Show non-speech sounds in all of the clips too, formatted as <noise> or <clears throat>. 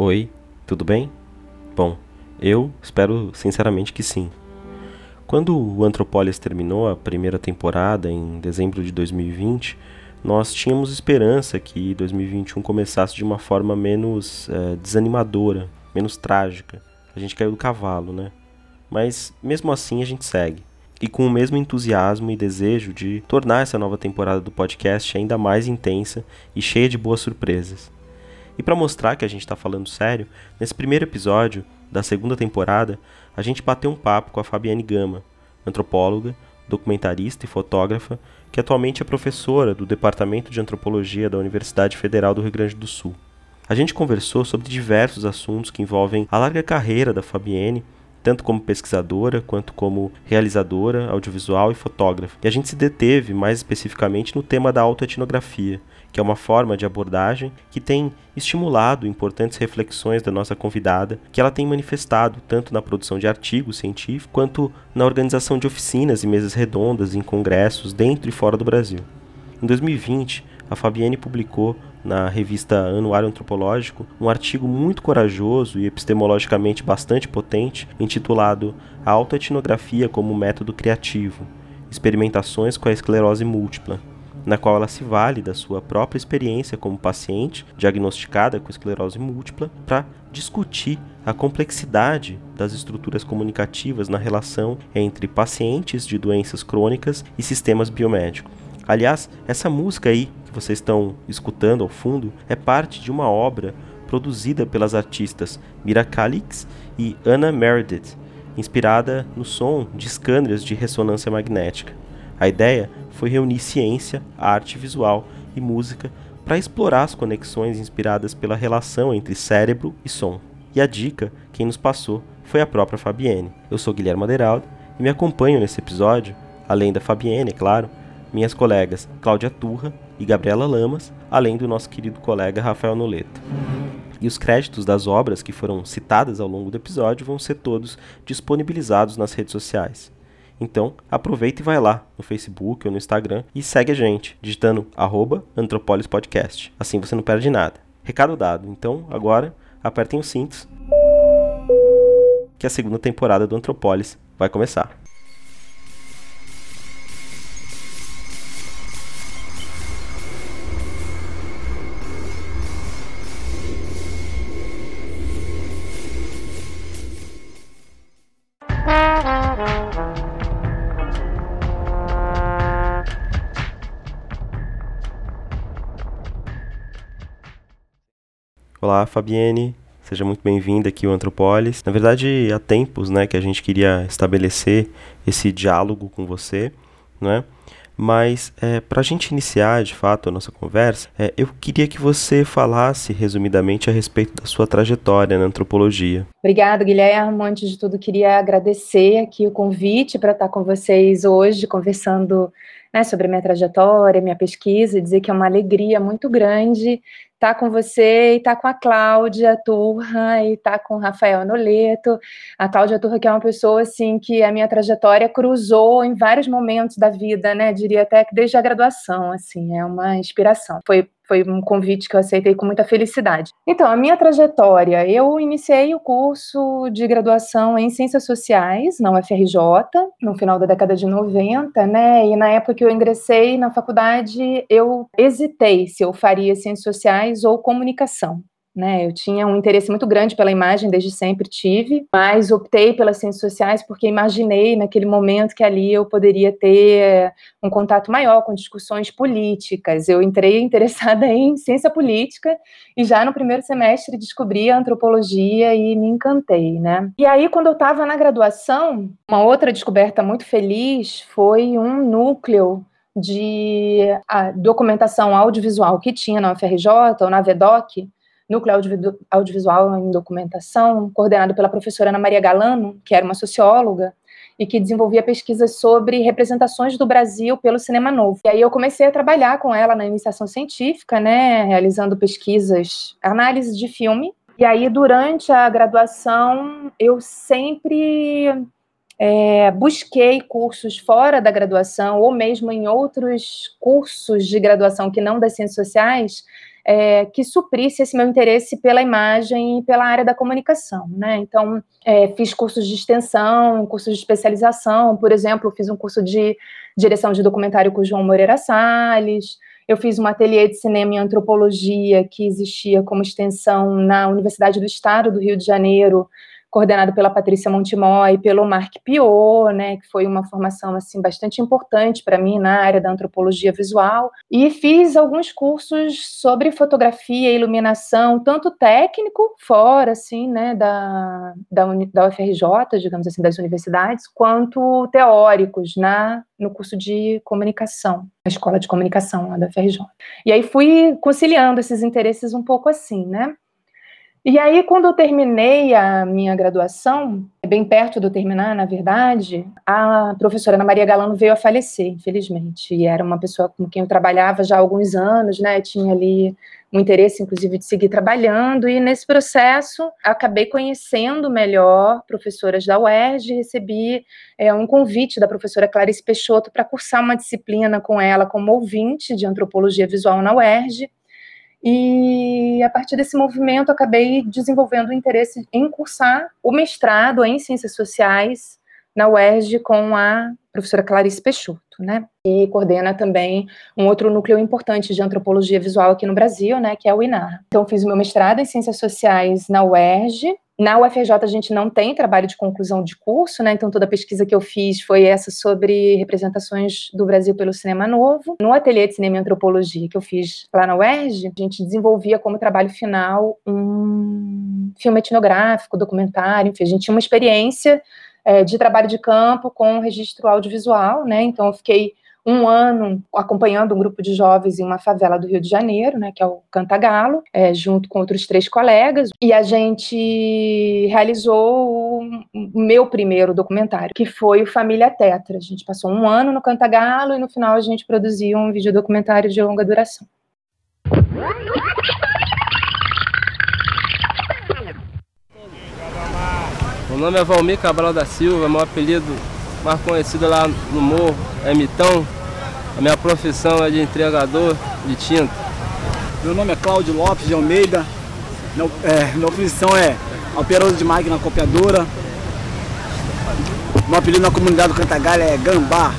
Oi, tudo bem? Bom, eu espero sinceramente que sim. Quando o Antropolis terminou a primeira temporada em dezembro de 2020, nós tínhamos esperança que 2021 começasse de uma forma menos é, desanimadora, menos trágica. A gente caiu do cavalo, né? Mas mesmo assim a gente segue. E com o mesmo entusiasmo e desejo de tornar essa nova temporada do podcast ainda mais intensa e cheia de boas surpresas. E para mostrar que a gente está falando sério, nesse primeiro episódio da segunda temporada, a gente bateu um papo com a Fabiane Gama, antropóloga, documentarista e fotógrafa, que atualmente é professora do Departamento de Antropologia da Universidade Federal do Rio Grande do Sul. A gente conversou sobre diversos assuntos que envolvem a larga carreira da Fabienne tanto como pesquisadora quanto como realizadora audiovisual e fotógrafa. E a gente se deteve mais especificamente no tema da autoetnografia, que é uma forma de abordagem que tem estimulado importantes reflexões da nossa convidada, que ela tem manifestado tanto na produção de artigos científicos quanto na organização de oficinas e mesas redondas em congressos dentro e fora do Brasil. Em 2020, a Fabienne publicou na revista Anuário Antropológico um artigo muito corajoso e epistemologicamente bastante potente, intitulado A Autoetnografia como Método Criativo Experimentações com a Esclerose Múltipla, na qual ela se vale da sua própria experiência como paciente diagnosticada com esclerose múltipla para discutir a complexidade das estruturas comunicativas na relação entre pacientes de doenças crônicas e sistemas biomédicos. Aliás, essa música aí vocês estão escutando ao fundo é parte de uma obra produzida pelas artistas Mira Calix e Anna Meredith, inspirada no som de scanners de ressonância magnética. A ideia foi reunir ciência, arte visual e música para explorar as conexões inspiradas pela relação entre cérebro e som. E a dica, quem nos passou, foi a própria Fabienne. Eu sou Guilherme Madeiraldo e me acompanho nesse episódio, além da Fabienne, é claro, minhas colegas Cláudia Turra e Gabriela Lamas, além do nosso querido colega Rafael Noleto. E os créditos das obras que foram citadas ao longo do episódio vão ser todos disponibilizados nas redes sociais. Então, aproveita e vai lá no Facebook ou no Instagram e segue a gente, digitando arroba Podcast. Assim você não perde nada. Recado dado. Então, agora, apertem os cintos que a segunda temporada do Antropolis vai começar. Olá, Fabienne. Seja muito bem-vinda aqui ao Antropolis. Na verdade, há tempos, né, que a gente queria estabelecer esse diálogo com você, né? Mas é, para a gente iniciar de fato a nossa conversa, é, eu queria que você falasse resumidamente a respeito da sua trajetória na antropologia. Obrigada, Guilherme. Antes de tudo, queria agradecer aqui o convite para estar com vocês hoje, conversando né, sobre a minha trajetória, minha pesquisa, dizer que é uma alegria muito grande tá com você e tá com a Cláudia Turra e tá com o Rafael Noleto. A Cláudia Turra que é uma pessoa assim que a minha trajetória cruzou em vários momentos da vida, né? Diria até que desde a graduação, assim, é uma inspiração. Foi foi um convite que eu aceitei com muita felicidade. Então, a minha trajetória, eu iniciei o curso de graduação em Ciências Sociais na UFRJ, no final da década de 90, né? E na época que eu ingressei na faculdade, eu hesitei se eu faria Ciências Sociais ou Comunicação. Né, eu tinha um interesse muito grande pela imagem, desde sempre tive, mas optei pelas ciências sociais porque imaginei naquele momento que ali eu poderia ter um contato maior com discussões políticas. Eu entrei <laughs> interessada em ciência política e já no primeiro semestre descobri a antropologia e me encantei, né? E aí, quando eu estava na graduação, uma outra descoberta muito feliz foi um núcleo de documentação audiovisual que tinha na UFRJ, ou na VEDOC, Núcleo Audiovisual em Documentação, coordenado pela professora Ana Maria Galano, que era uma socióloga, e que desenvolvia pesquisas sobre representações do Brasil pelo cinema novo. E aí eu comecei a trabalhar com ela na iniciação científica, né, realizando pesquisas, análise de filme. E aí durante a graduação eu sempre é, busquei cursos fora da graduação ou mesmo em outros cursos de graduação que não das ciências sociais é, que suprisse esse meu interesse pela imagem e pela área da comunicação, né? Então, é, fiz cursos de extensão, cursos de especialização, por exemplo, fiz um curso de direção de documentário com o João Moreira Salles, eu fiz um ateliê de cinema e antropologia que existia como extensão na Universidade do Estado do Rio de Janeiro, coordenado pela Patrícia Montemó e pelo Mark Piot, né, que foi uma formação assim bastante importante para mim na área da antropologia visual, e fiz alguns cursos sobre fotografia e iluminação, tanto técnico fora assim, né, da, da, da UFRJ, digamos assim, das universidades, quanto teóricos na no curso de comunicação, na escola de comunicação lá da UFRJ. E aí fui conciliando esses interesses um pouco assim, né? E aí, quando eu terminei a minha graduação, bem perto de eu terminar, na verdade, a professora Ana Maria Galano veio a falecer, infelizmente. E era uma pessoa com quem eu trabalhava já há alguns anos, né? Tinha ali um interesse, inclusive, de seguir trabalhando. E nesse processo, acabei conhecendo melhor professoras da UERJ, recebi é, um convite da professora Clarice Peixoto para cursar uma disciplina com ela como ouvinte de antropologia visual na UERJ. E a partir desse movimento, acabei desenvolvendo o interesse em cursar o mestrado em Ciências Sociais na UERJ com a professora Clarice Peixoto, né? E coordena também um outro núcleo importante de antropologia visual aqui no Brasil, né, que é o INAR. Então, fiz o meu mestrado em Ciências Sociais na UERJ, na UFRJ a gente não tem trabalho de conclusão de curso, né? Então toda a pesquisa que eu fiz foi essa sobre representações do Brasil pelo cinema novo. No ateliê de cinema e antropologia que eu fiz lá na UERJ, a gente desenvolvia como trabalho final um filme etnográfico, documentário, enfim, a gente tinha uma experiência é, de trabalho de campo com registro audiovisual, né? Então eu fiquei um ano acompanhando um grupo de jovens em uma favela do Rio de Janeiro, né, que é o Cantagalo, é, junto com outros três colegas, e a gente realizou o meu primeiro documentário, que foi o Família Tetra. A gente passou um ano no Cantagalo e no final a gente produziu um vídeo documentário de longa duração. Meu nome é Valmir Cabral da Silva, meu apelido mais conhecido lá no morro é Mitão. A minha profissão é de entregador de tinta. Meu nome é Cláudio Lopes de Almeida. Meu, é, minha profissão é operador de máquina copiadora. Meu apelido na comunidade do Cantagalha é Gambá.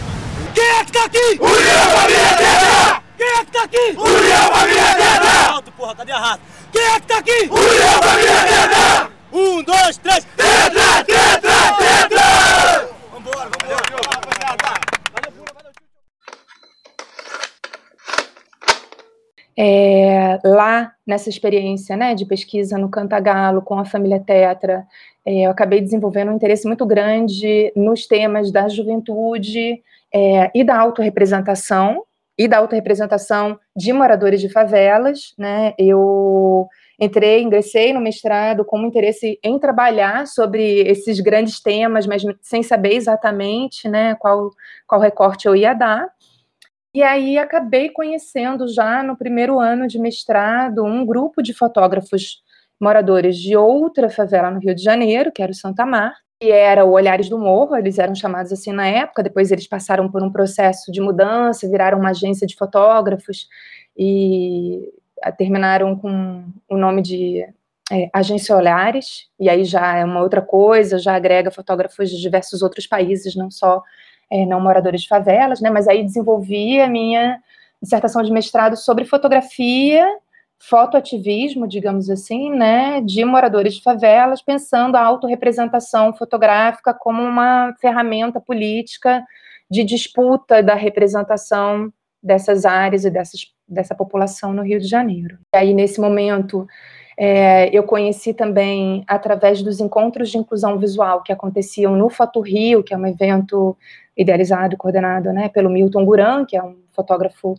Quem é que tá aqui? União Família Tetra! Quem é que tá aqui? União Família Tetra! Alto, porra, cadê a raça? Quem é que tá aqui? União Família Tetra! Um, dois, três, Tetra, Tetra, Tetra! É, lá nessa experiência né, de pesquisa no Cantagalo com a família Tetra, é, eu acabei desenvolvendo um interesse muito grande nos temas da juventude é, e da autorrepresentação, e da autorrepresentação de moradores de favelas. Né? Eu entrei, ingressei no mestrado com interesse em trabalhar sobre esses grandes temas, mas sem saber exatamente né, qual, qual recorte eu ia dar. E aí acabei conhecendo já no primeiro ano de mestrado um grupo de fotógrafos moradores de outra favela no Rio de Janeiro, que era o Santa Mar, e era o Olhares do Morro, eles eram chamados assim na época, depois eles passaram por um processo de mudança, viraram uma agência de fotógrafos e terminaram com o nome de é, Agência Olhares, e aí já é uma outra coisa, já agrega fotógrafos de diversos outros países, não só é, não moradores de favelas, né? Mas aí desenvolvi a minha dissertação de mestrado sobre fotografia, fotoativismo, digamos assim, né, de moradores de favelas, pensando a autorrepresentação fotográfica como uma ferramenta política de disputa da representação dessas áreas e dessas, dessa população no Rio de Janeiro. E aí, nesse momento, é, eu conheci também através dos encontros de inclusão visual que aconteciam no Foto Rio, que é um evento idealizado e coordenado né, pelo Milton Guran, que é um fotógrafo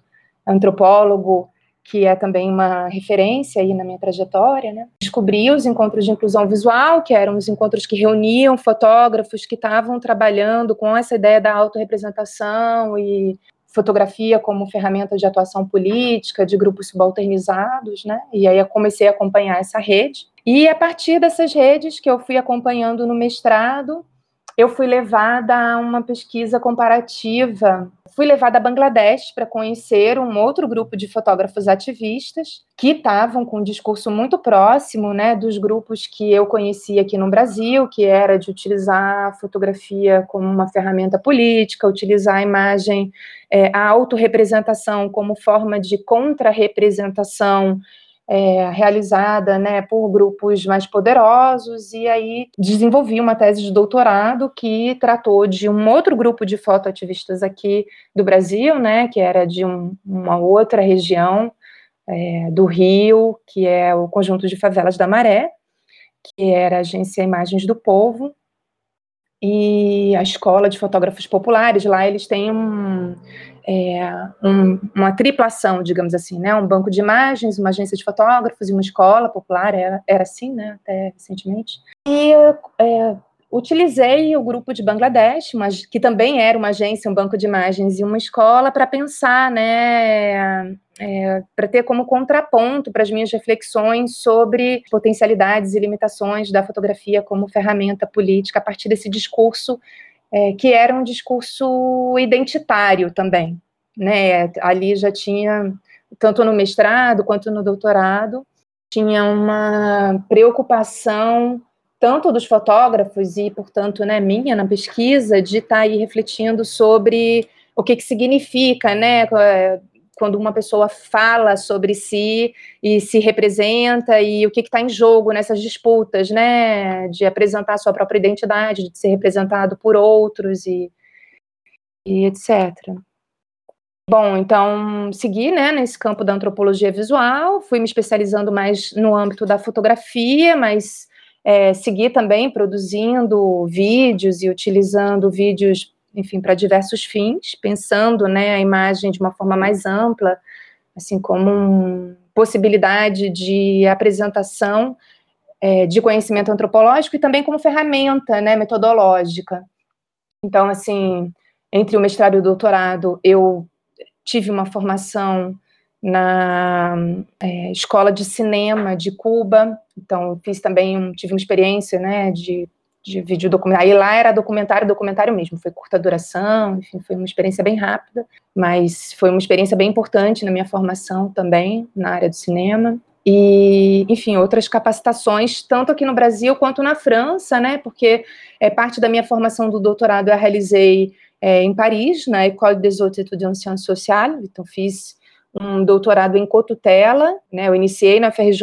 antropólogo, que é também uma referência aí na minha trajetória, né? Descobri os encontros de inclusão visual, que eram os encontros que reuniam fotógrafos que estavam trabalhando com essa ideia da autorrepresentação e fotografia como ferramenta de atuação política, de grupos subalternizados, né? E aí eu comecei a acompanhar essa rede. E a partir dessas redes que eu fui acompanhando no mestrado, eu fui levada a uma pesquisa comparativa. Fui levada a Bangladesh para conhecer um outro grupo de fotógrafos ativistas que estavam com um discurso muito próximo né, dos grupos que eu conhecia aqui no Brasil, que era de utilizar a fotografia como uma ferramenta política, utilizar a imagem, é, a autorrepresentação como forma de contra-representação é, realizada né, por grupos mais poderosos, e aí desenvolvi uma tese de doutorado que tratou de um outro grupo de fotoativistas aqui do Brasil, né, que era de um, uma outra região é, do Rio, que é o Conjunto de Favelas da Maré, que era a Agência Imagens do Povo, e a Escola de Fotógrafos Populares, lá eles têm um, é, um, uma triplação, digamos assim, né? Um banco de imagens, uma agência de fotógrafos e uma escola popular, era, era assim, né? Até recentemente. E é, utilizei o grupo de Bangladesh, mas, que também era uma agência, um banco de imagens e uma escola, para pensar, né? É, para ter como contraponto para as minhas reflexões sobre potencialidades e limitações da fotografia como ferramenta política a partir desse discurso é, que era um discurso identitário também. Né? Ali já tinha, tanto no mestrado quanto no doutorado, tinha uma preocupação tanto dos fotógrafos e, portanto, né, minha na pesquisa, de estar tá aí refletindo sobre o que, que significa, né, quando uma pessoa fala sobre si e se representa e o que está em jogo nessas disputas, né, de apresentar sua própria identidade, de ser representado por outros e, e etc. Bom, então segui, né, nesse campo da antropologia visual, fui me especializando mais no âmbito da fotografia, mas é, segui também produzindo vídeos e utilizando vídeos enfim, para diversos fins, pensando né, a imagem de uma forma mais ampla, assim como uma possibilidade de apresentação é, de conhecimento antropológico e também como ferramenta né, metodológica. Então, assim, entre o mestrado e o doutorado, eu tive uma formação na é, escola de cinema de Cuba, então fiz também, tive uma experiência, né, de de vídeo documentário. Aí lá era documentário, documentário mesmo, foi curta duração, enfim, foi uma experiência bem rápida, mas foi uma experiência bem importante na minha formação também, na área do cinema. E, enfim, outras capacitações, tanto aqui no Brasil quanto na França, né? Porque é, parte da minha formação do doutorado eu realizei é, em Paris, na École des Hautes Études en Sciences Sociales, então fiz um doutorado em cotutela, né? Eu iniciei na FRJ,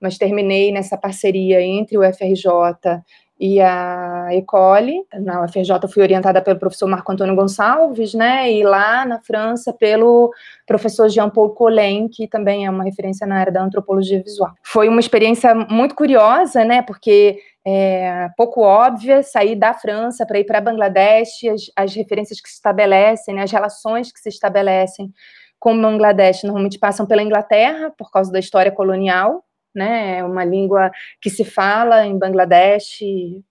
mas terminei nessa parceria entre o FRJ e a Ecole, na UFRJ fui orientada pelo professor Marco Antônio Gonçalves, né, e lá na França pelo professor Jean-Paul Collin, que também é uma referência na área da antropologia visual. Foi uma experiência muito curiosa, né, porque é pouco óbvia sair da França para ir para Bangladesh, as, as, referências que se estabelecem, né, as relações que se estabelecem com Bangladesh normalmente passam pela Inglaterra, por causa da história colonial, né? É uma língua que se fala em Bangladesh,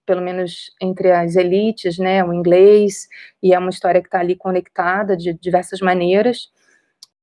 pelo menos entre as elites, né? O inglês, e é uma história que está ali conectada de diversas maneiras.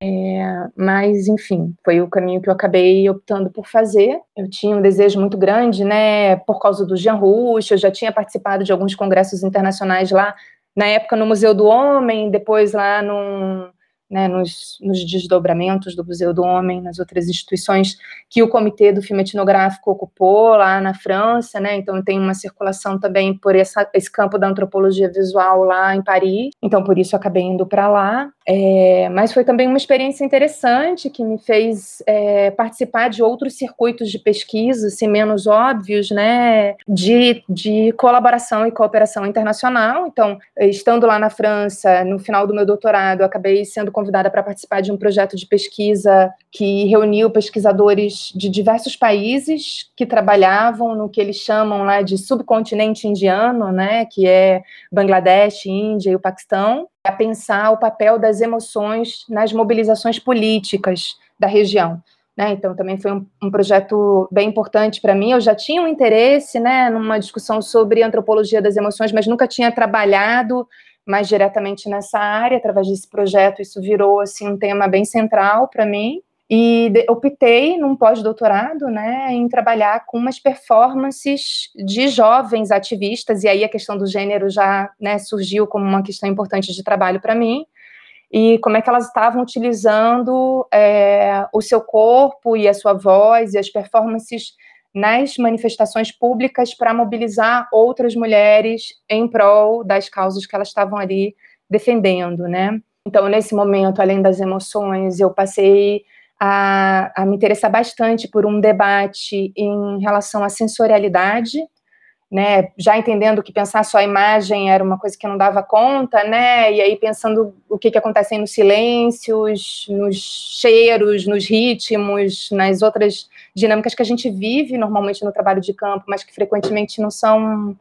É, mas, enfim, foi o caminho que eu acabei optando por fazer. Eu tinha um desejo muito grande, né, por causa do Jean Rouch, eu já tinha participado de alguns congressos internacionais lá, na época no Museu do Homem, depois lá no, né, nos, nos, desdobramentos do Museu do Homem, nas outras instituições que o Comitê do Filme Etnográfico ocupou lá na França, né, então tem uma circulação também por essa, esse campo da antropologia visual lá em Paris, então por isso acabei indo para lá, é, mas foi também uma experiência interessante que me fez é, participar de outros circuitos de pesquisa, assim, menos óbvios, né, de, de colaboração e cooperação internacional, então estando lá na França, no final do meu doutorado, acabei sendo convidada para participar de um projeto de pesquisa que reuniu pesquisadores de diversos países que trabalhavam no que eles chamam lá de subcontinente indiano, né, que é Bangladesh, Índia e o Paquistão, a pensar o papel das emoções nas mobilizações políticas da região. Né, então, também foi um, um projeto bem importante para mim. Eu já tinha um interesse né, numa discussão sobre antropologia das emoções, mas nunca tinha trabalhado mais diretamente nessa área, através desse projeto, isso virou assim um tema bem central para mim. e optei num pós-doutorado, né, em trabalhar com umas performances de jovens ativistas, e aí a questão do gênero já né, surgiu como uma questão importante de trabalho para mim, e como é que elas estavam utilizando é, o seu corpo e a sua voz e as performances nas manifestações públicas para mobilizar outras mulheres em prol das causas que elas estavam ali defendendo, né? Então, nesse momento, além das emoções, eu passei a, a me interessar bastante por um debate em relação à sensorialidade, né, já entendendo que pensar só a imagem era uma coisa que não dava conta, né, e aí pensando o que, que acontece nos silêncios, nos cheiros, nos ritmos, nas outras dinâmicas que a gente vive normalmente no trabalho de campo, mas que frequentemente não são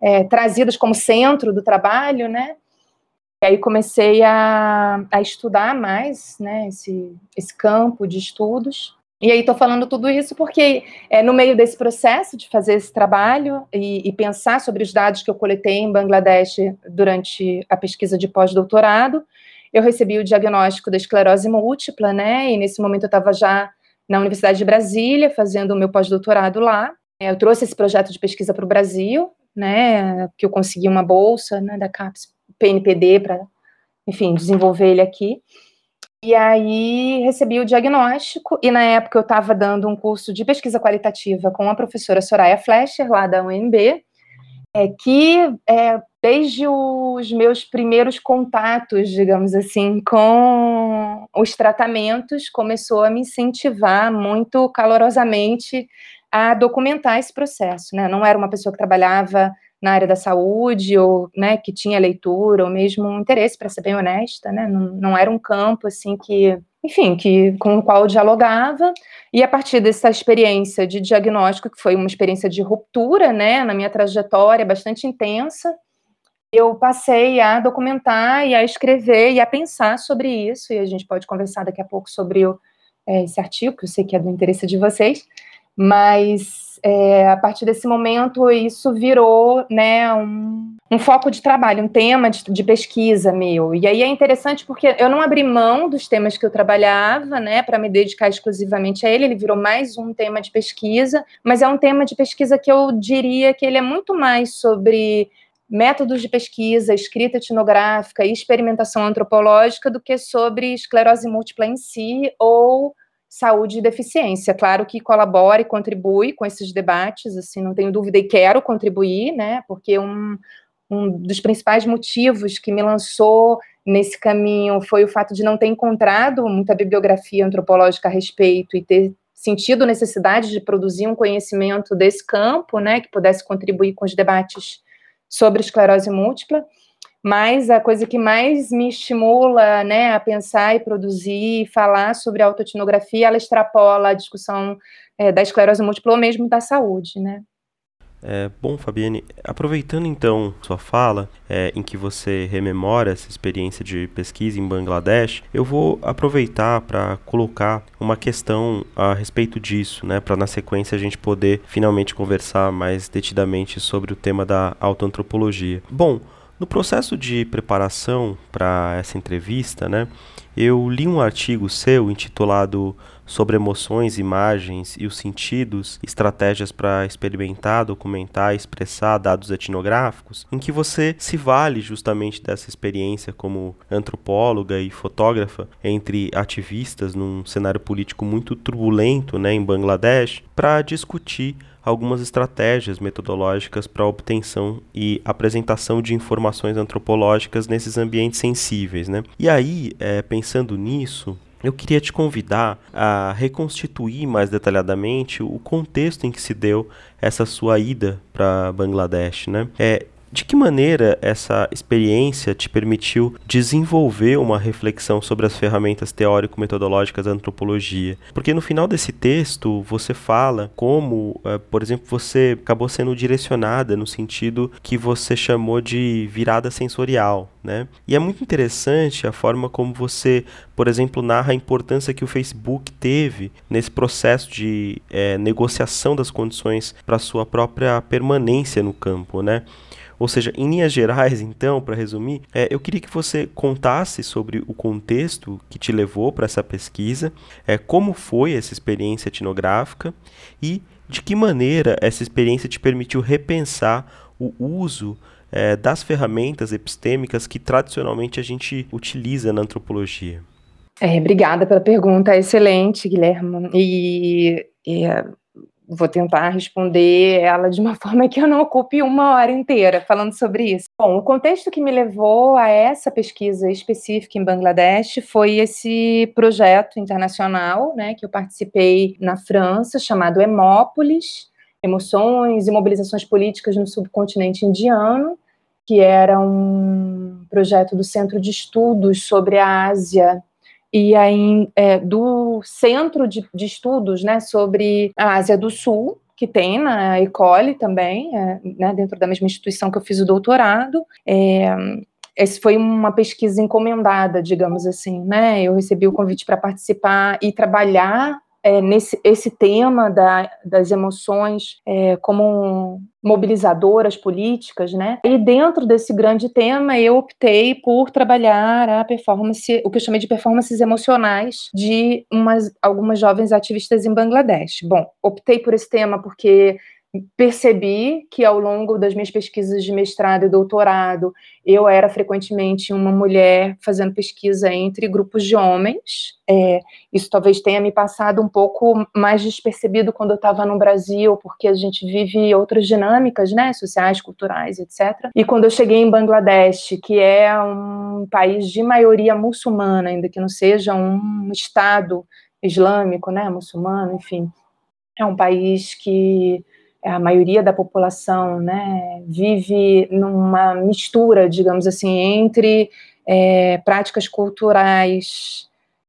é, trazidas como centro do trabalho, né, e aí comecei a, a estudar mais, né, esse, esse campo de estudos. E aí estou falando tudo isso porque é no meio desse processo de fazer esse trabalho e, e, pensar sobre os dados que eu coletei em Bangladesh durante a pesquisa de pós-doutorado, eu recebi o diagnóstico da esclerose múltipla, né? E nesse momento eu estava já na Universidade de Brasília fazendo o meu pós-doutorado lá. Eu trouxe esse projeto de pesquisa para o Brasil, né? Que eu consegui uma bolsa né, da CAPES PNPD para, enfim, desenvolver ele aqui. E aí recebi o diagnóstico, e na época eu estava dando um curso de pesquisa qualitativa com a professora Soraya Fleischer, lá da UNB, é, que é, desde os meus primeiros contatos, digamos assim, com os tratamentos, começou a me incentivar muito calorosamente a documentar esse processo. Né? Não era uma pessoa que trabalhava na área da saúde, ou né, que tinha leitura, ou mesmo um interesse, para ser bem honesta, né, não, não era um campo assim que, enfim, que com o qual eu dialogava, e a partir dessa experiência de diagnóstico, que foi uma experiência de ruptura, né, na minha trajetória bastante intensa, eu passei a documentar e a escrever e a pensar sobre isso, e a gente pode conversar daqui a pouco sobre o, é, esse artigo, que eu sei que é do interesse de vocês, mas é, a partir desse momento, isso virou né, um, um foco de trabalho, um tema de, de, pesquisa meu. E aí é interessante porque eu não abri mão dos temas que eu trabalhava, né, para me dedicar exclusivamente a ele, ele virou mais um tema de pesquisa, mas é um tema de pesquisa que eu diria que ele é muito mais sobre métodos de pesquisa, escrita etnográfica e experimentação antropológica do que sobre esclerose múltipla em si ou saúde e deficiência. Claro que colabora e contribui com esses debates, assim, não tenho dúvida e quero contribuir, né, porque um, um dos principais motivos que me lançou nesse caminho foi o fato de não ter encontrado muita bibliografia antropológica a respeito e ter sentido necessidade de produzir um conhecimento desse campo, né, que pudesse contribuir com os debates sobre esclerose múltipla mas a coisa que mais me estimula né, a pensar e produzir e falar sobre autoetnografia, ela extrapola a discussão é, da esclerose múltipla ou mesmo da saúde, né? É, bom, Fabiane, aproveitando então sua fala, é, em que você rememora essa experiência de pesquisa em Bangladesh, eu vou aproveitar para colocar uma questão a respeito disso, né, para na sequência a gente poder finalmente conversar mais detidamente sobre o tema da autoantropologia. Bom, no processo de preparação para essa entrevista, né, eu li um artigo seu intitulado Sobre emoções, imagens e os sentidos, estratégias para experimentar, documentar expressar dados etnográficos, em que você se vale justamente dessa experiência como antropóloga e fotógrafa entre ativistas num cenário político muito turbulento né, em Bangladesh para discutir algumas estratégias metodológicas para obtenção e apresentação de informações antropológicas nesses ambientes sensíveis. Né? E aí, é, pensando nisso, eu queria te convidar a reconstituir mais detalhadamente o contexto em que se deu essa sua ida para Bangladesh, né? É, de que maneira essa experiência te permitiu desenvolver uma reflexão sobre as ferramentas teórico-metodológicas da antropologia? Porque no final desse texto você fala como, uh, por exemplo, você acabou sendo direcionada no sentido que você chamou de virada sensorial, né? E é muito interessante a forma como você, por exemplo, narra a importância que o Facebook teve nesse processo de é, negociação das condições para sua própria permanência no campo, né? Ou seja, em linhas gerais, então, para resumir, é, eu queria que você contasse sobre o contexto que te levou para essa pesquisa, é, como foi essa experiência etnográfica e de que maneira essa experiência te permitiu repensar o uso é, das ferramentas epistêmicas que tradicionalmente a gente utiliza na antropologia. É, obrigada pela pergunta, excelente, Guilherme. E, e vou tentar responder ela de uma <laughs> forma que eu não ocupe uma hora inteira falando sobre isso. Bom, o contexto que me levou a essa pesquisa específica em Bangladesh foi esse projeto internacional, né, que eu participei na França, chamado Hemópolis, Emoções e Mobilizações Políticas no Subcontinente Indiano, que era um projeto do Centro de Estudos sobre a Ásia e aí é, do Centro de, de, Estudos né, sobre a Ásia do Sul, que tem na Ecole também, é, né, dentro da mesma instituição que eu fiz o doutorado. É, essa foi uma pesquisa encomendada, digamos assim, né? Eu recebi o convite para participar e trabalhar é, nesse esse tema da, das emoções é, como mobilizadoras políticas, né? E dentro desse grande tema, eu optei por trabalhar a performance, o que eu chamei de performances emocionais de umas, algumas jovens ativistas em Bangladesh. Bom, optei por esse tema porque percebi que ao longo das minhas pesquisas de mestrado e doutorado, eu era frequentemente uma mulher fazendo pesquisa entre grupos de homens. É, isso talvez tenha me passado um pouco mais despercebido quando eu estava no Brasil, porque a gente vive outras dinâmicas, né, sociais, culturais, etc. E quando eu cheguei em Bangladesh, que é um país de maioria muçulmana, ainda que não seja um estado islâmico, né, muçulmano, enfim, é um país que a maioria da população né, vive numa mistura, digamos assim, entre é, práticas culturais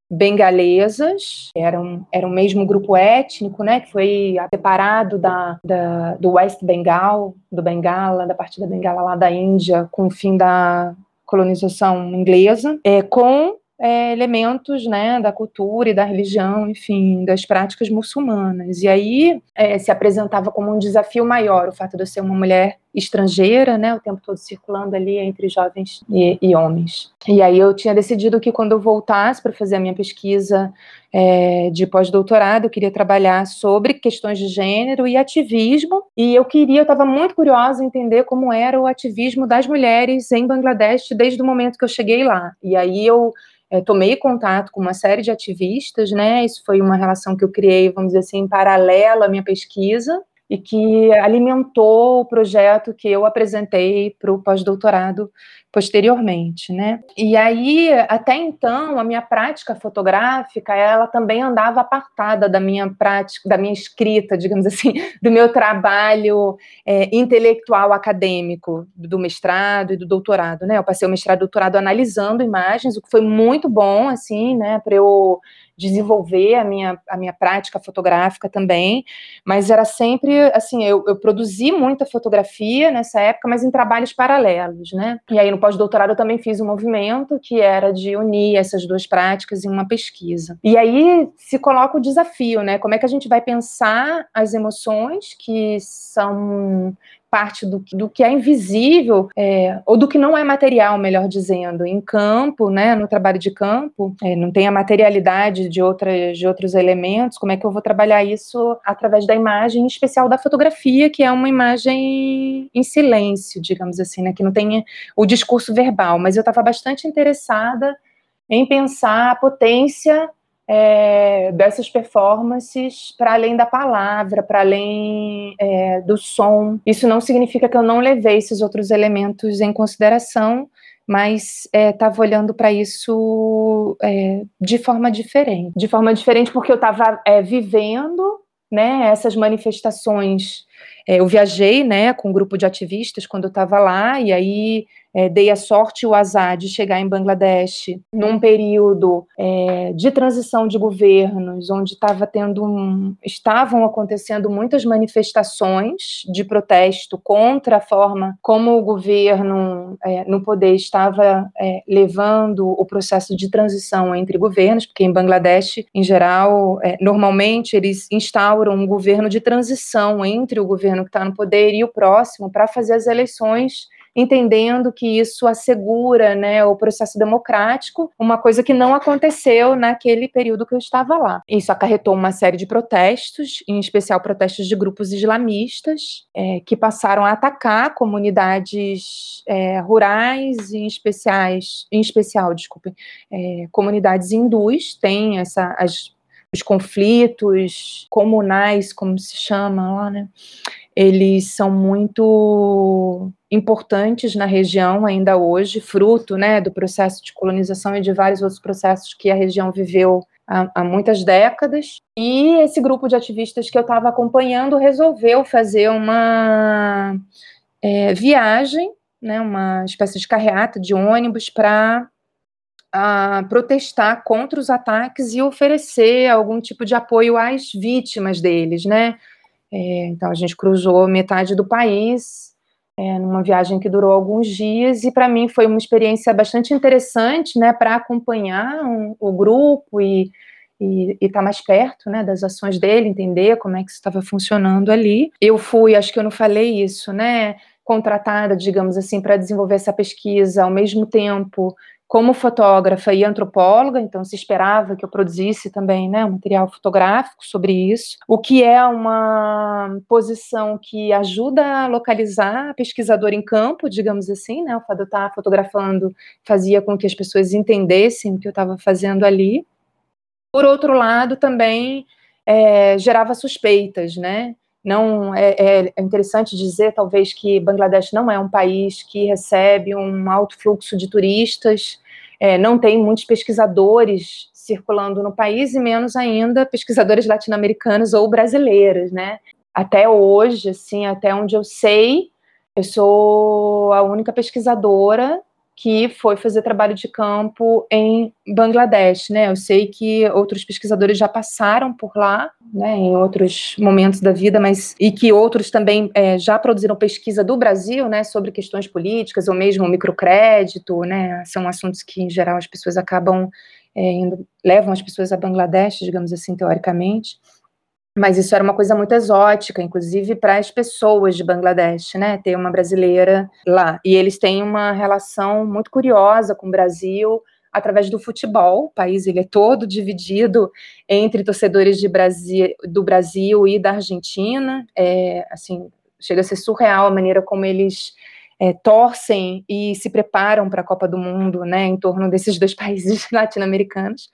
bengalesas, era um, era o mesmo grupo étnico, né, que foi separado da, da, do West Bengal, do Bengala, da parte da Bengala lá da Índia, com o fim da colonização inglesa, é, com é, elementos né, da cultura e da religião, enfim, das práticas muçulmanas. E aí é, se apresentava como um desafio maior o fato de eu ser uma mulher estrangeira, né, o tempo todo circulando ali entre jovens e, e homens. E aí eu tinha decidido que quando eu voltasse para fazer a minha pesquisa é, de pós-doutorado, eu queria trabalhar sobre questões de gênero e ativismo, e eu queria, eu estava muito curiosa em entender como era o ativismo das mulheres em Bangladesh desde o momento que eu cheguei lá. E aí eu é, tomei contato com uma série de ativistas, né? Isso foi uma relação que eu criei, vamos dizer assim, em paralelo à minha pesquisa e que alimentou o projeto que eu apresentei para o pós-doutorado posteriormente, né? E aí, até então, a minha prática fotográfica, ela também andava apartada da minha prática, da minha escrita, digamos assim, <laughs> do meu trabalho é, intelectual acadêmico, do mestrado e do doutorado, né? Eu passei o mestrado e doutorado analisando imagens, o que foi muito bom, assim, né, para eu desenvolver a minha, a minha prática fotográfica também, mas era sempre, assim, eu, eu produzi muita fotografia nessa época, mas em trabalhos paralelos, né? E aí no pós-doutorado eu também fiz um movimento que era de unir essas duas práticas em uma pesquisa. E aí se coloca o desafio, né? Como é que a gente vai pensar as emoções que são parte do, do que é invisível, é, ou do que não é material, melhor dizendo, em campo, né, no trabalho de campo, é, não tem a materialidade de, outras, de outros elementos, como é que eu vou trabalhar isso através da imagem, em especial da fotografia, que é uma imagem em silêncio, digamos assim, né, que não tem o discurso verbal, mas eu estava bastante interessada em pensar a potência é, dessas performances para além da palavra, para além é, do som. Isso não significa que eu não levei esses outros elementos em consideração, mas estava é, olhando para isso é, de forma diferente. De forma diferente porque eu estava é, vivendo né, essas manifestações. É, eu viajei né, com um grupo de ativistas quando eu estava lá, e aí é, dei a sorte e o azar de chegar em Bangladesh num período é, de transição de governos, onde estava tendo um, estavam acontecendo muitas manifestações de protesto contra a forma como o governo é, no poder estava é, levando o processo de transição entre governos, porque em Bangladesh, em geral, é, normalmente eles instauram um governo de transição entre o governo que está no poder e o próximo para fazer as eleições entendendo que isso assegura né, o processo democrático, uma coisa que não aconteceu naquele período que eu estava lá. Isso acarretou uma série de protestos, em especial protestos de grupos islamistas, é, que passaram a atacar comunidades é, rurais, em, especiais, em especial, desculpe, é, comunidades hindus, tem essa, as, os conflitos comunais, como se chama lá, né? Eles são muito importantes na região ainda hoje, fruto né, do processo de colonização e de vários outros processos que a região viveu há, há muitas décadas. E esse grupo de ativistas que eu estava acompanhando resolveu fazer uma é, viagem, né, uma espécie de carreata de ônibus para protestar contra os ataques e oferecer algum tipo de apoio às vítimas deles, né? É, então a gente cruzou metade do país é, numa viagem que durou alguns dias e para mim foi uma experiência bastante interessante, né, para acompanhar um, o grupo e e estar tá mais perto, né, das ações dele, entender como é que estava funcionando ali. Eu fui, acho que eu não falei isso, né, contratada, digamos assim, para desenvolver essa pesquisa ao mesmo tempo como fotógrafa e antropóloga, então se esperava que eu produzisse também né, material fotográfico sobre isso, o que é uma posição que ajuda a localizar a pesquisadora em campo, digamos assim, né, o fato de eu estar fotografando fazia com que as pessoas entendessem o que eu estava fazendo ali. Por outro lado, também é, gerava suspeitas, né, não é, é, interessante dizer talvez que Bangladesh não é um país que recebe um alto fluxo de turistas é, não tem muitos pesquisadores circulando no país e menos ainda pesquisadores latino-americanos ou brasileiros, né? Até hoje, assim, até onde eu sei, eu sou a única pesquisadora que foi fazer trabalho de campo em Bangladesh, né? Eu sei que outros pesquisadores já passaram por lá, né, em outros momentos da vida, mas e que outros também é, já produziram pesquisa do Brasil, né, sobre questões políticas ou mesmo microcrédito, né? São assuntos que em geral as pessoas acabam é, indo, levam as pessoas a Bangladesh, digamos assim, teoricamente. Mas isso era uma coisa muito exótica, inclusive para as pessoas de Bangladesh, né? Ter uma brasileira lá. E eles têm uma relação muito curiosa com o Brasil através do futebol. O país ele é todo dividido entre torcedores de do Brasil e da Argentina. É, assim, chega a ser surreal a maneira como eles é, torcem e se preparam para a Copa do Mundo, né? Em torno desses dois <laughs> países latino-americanos.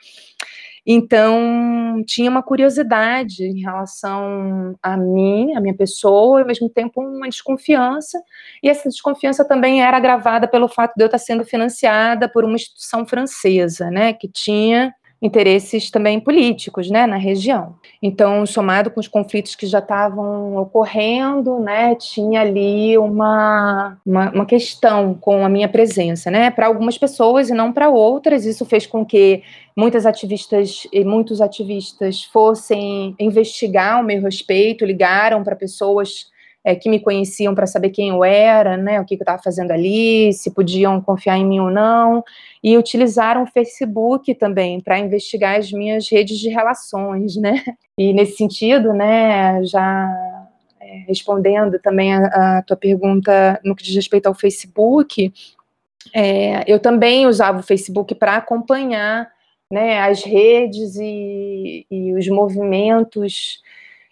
Então, tinha uma curiosidade em relação a mim, a minha pessoa, e ao mesmo tempo uma desconfiança. E essa desconfiança também era agravada pelo fato de eu estar sendo financiada por uma instituição francesa, né, que tinha interesses também políticos, né, na região. Então, somado com os conflitos que já estavam ocorrendo, né, tinha ali uma, uma, uma questão com a minha presença, né, para algumas pessoas e não para outras. Isso fez com que muitas ativistas e muitos ativistas fossem investigar o meu respeito, ligaram para pessoas é, que me conheciam para saber quem eu era, né, o que, que eu estava fazendo ali, se podiam confiar em mim ou não, e utilizaram o Facebook também para investigar as minhas redes de relações, né, e nesse sentido, né, já é, respondendo também a, a, tua pergunta no que diz respeito ao Facebook, é, eu também usava o Facebook para acompanhar né, as redes e, e os movimentos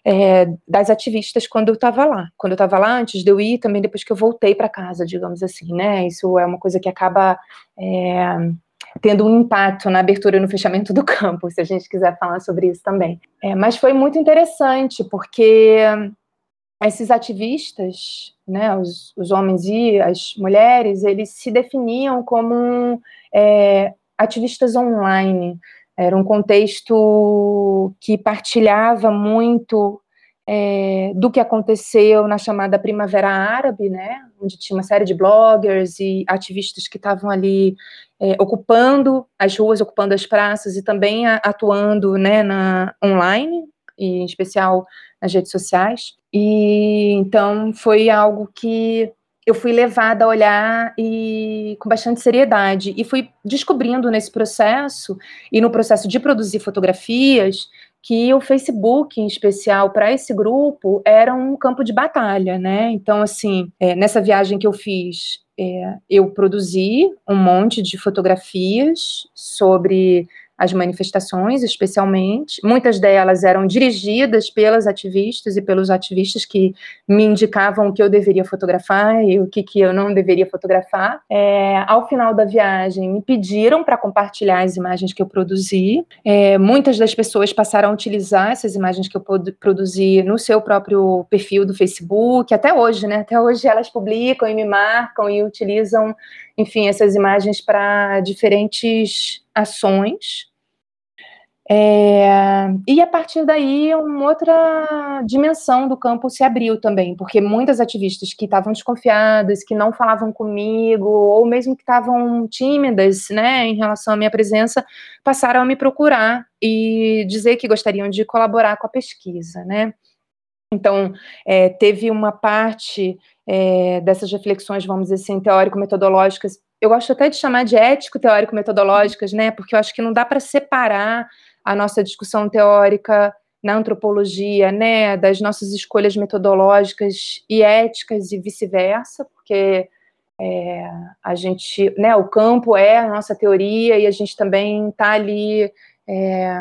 é, das ativistas quando eu estava lá. Quando eu estava lá, antes de eu ir, também depois que eu voltei para casa, digamos assim, né? Isso é uma coisa que acaba é, tendo um impacto na abertura e no fechamento do <laughs> campo, se a gente quiser falar sobre isso também. É, mas foi muito interessante, porque esses ativistas, né, os, os homens e as mulheres, eles se definiam como é, ativistas online, era um contexto que partilhava muito é, do que aconteceu na chamada Primavera Árabe, né, onde tinha uma série de bloggers e ativistas que estavam ali é, ocupando as ruas, ocupando as praças e também a, atuando né, na online, e em especial nas redes sociais. E então foi algo que eu fui levada a olhar e com bastante seriedade e fui descobrindo nesse processo e no processo de produzir fotografias que o Facebook, em especial para esse grupo, era um campo de batalha, né? Então, assim, é, nessa viagem que eu fiz é, eu produzi um monte de fotografias sobre as manifestações, especialmente. Muitas delas eram dirigidas pelas ativistas e pelos ativistas que me indicavam o que eu deveria fotografar e o que, que eu não deveria fotografar. É, ao final da viagem, me pediram para compartilhar as imagens que eu produzi. É, muitas das pessoas passaram a utilizar essas imagens que eu produzi no seu próprio perfil do Facebook, até hoje, né? Até hoje elas publicam e me marcam e utilizam, enfim, essas imagens para diferentes ações. É, e a partir daí, uma outra dimensão do campo se abriu também, porque muitas ativistas que estavam desconfiadas, que não falavam comigo, ou mesmo que estavam tímidas né, em relação à minha presença, passaram a me procurar e dizer que gostariam de colaborar com a pesquisa. Né? Então, é, teve uma parte é, dessas reflexões, vamos dizer assim, teórico-metodológicas, eu gosto até de chamar de ético-teórico-metodológicas, né? Porque eu acho que não dá para separar a nossa discussão teórica na antropologia, né, das nossas escolhas metodológicas e éticas e vice-versa, porque é, a gente, né, o campo é a nossa teoria e a gente também está ali é,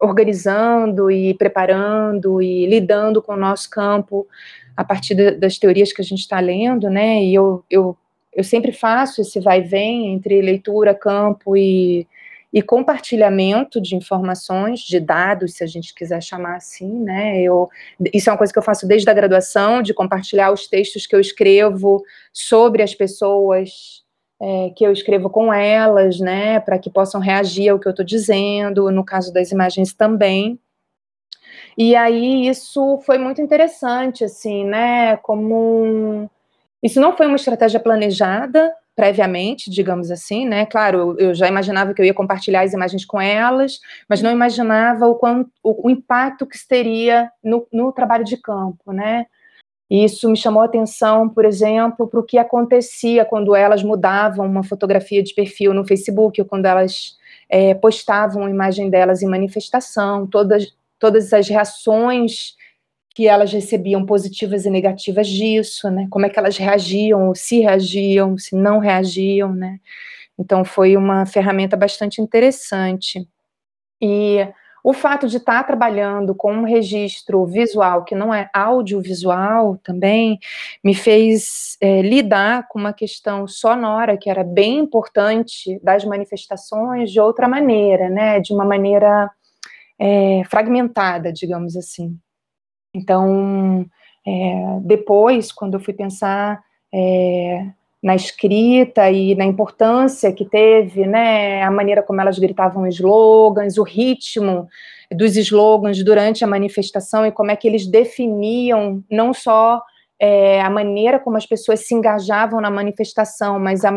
organizando e preparando e lidando com o nosso campo a partir das teorias que a gente está lendo, né, e eu, eu eu sempre faço esse vai e vem entre leitura, campo e, e compartilhamento de informações, de dados, se a gente quiser chamar assim, né? Eu, isso é uma coisa que eu faço desde a graduação, de compartilhar os textos que eu escrevo sobre as pessoas é, que eu escrevo com elas, né? Para que possam reagir ao que eu estou dizendo, no caso das imagens também. E aí isso foi muito interessante, assim, né? Como isso não foi uma estratégia planejada previamente, digamos assim, né? Claro, eu, já imaginava que eu ia compartilhar as imagens com elas, mas não imaginava o, quanto, o, o impacto que isso teria no, no trabalho de campo, né? Isso me chamou a atenção, por exemplo, para o que acontecia quando elas mudavam uma fotografia de perfil no Facebook, ou quando elas é, postavam a imagem delas em manifestação, todas, todas as reações que elas recebiam positivas e negativas disso, né? Como é que elas reagiam, se reagiam, se não reagiam, né? Então foi uma ferramenta bastante interessante. E o fato de estar trabalhando com um registro visual que não é audiovisual também me fez é, lidar com uma questão sonora que era bem importante das manifestações de outra maneira, né? De uma maneira é, fragmentada, digamos assim. Então, é, depois, quando eu fui pensar é, na escrita e na importância que teve, né, a maneira como elas gritavam slogans, o ritmo dos slogans durante a manifestação e como é que eles definiam não só é, a maneira como as pessoas se engajavam na manifestação, mas a,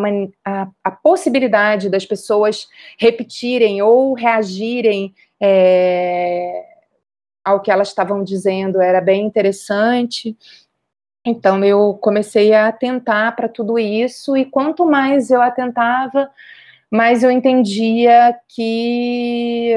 a, a possibilidade das pessoas repetirem ou reagirem é, ao que elas estavam dizendo era bem interessante. Então eu comecei a atentar para tudo isso e quanto mais eu atentava, mais eu entendia que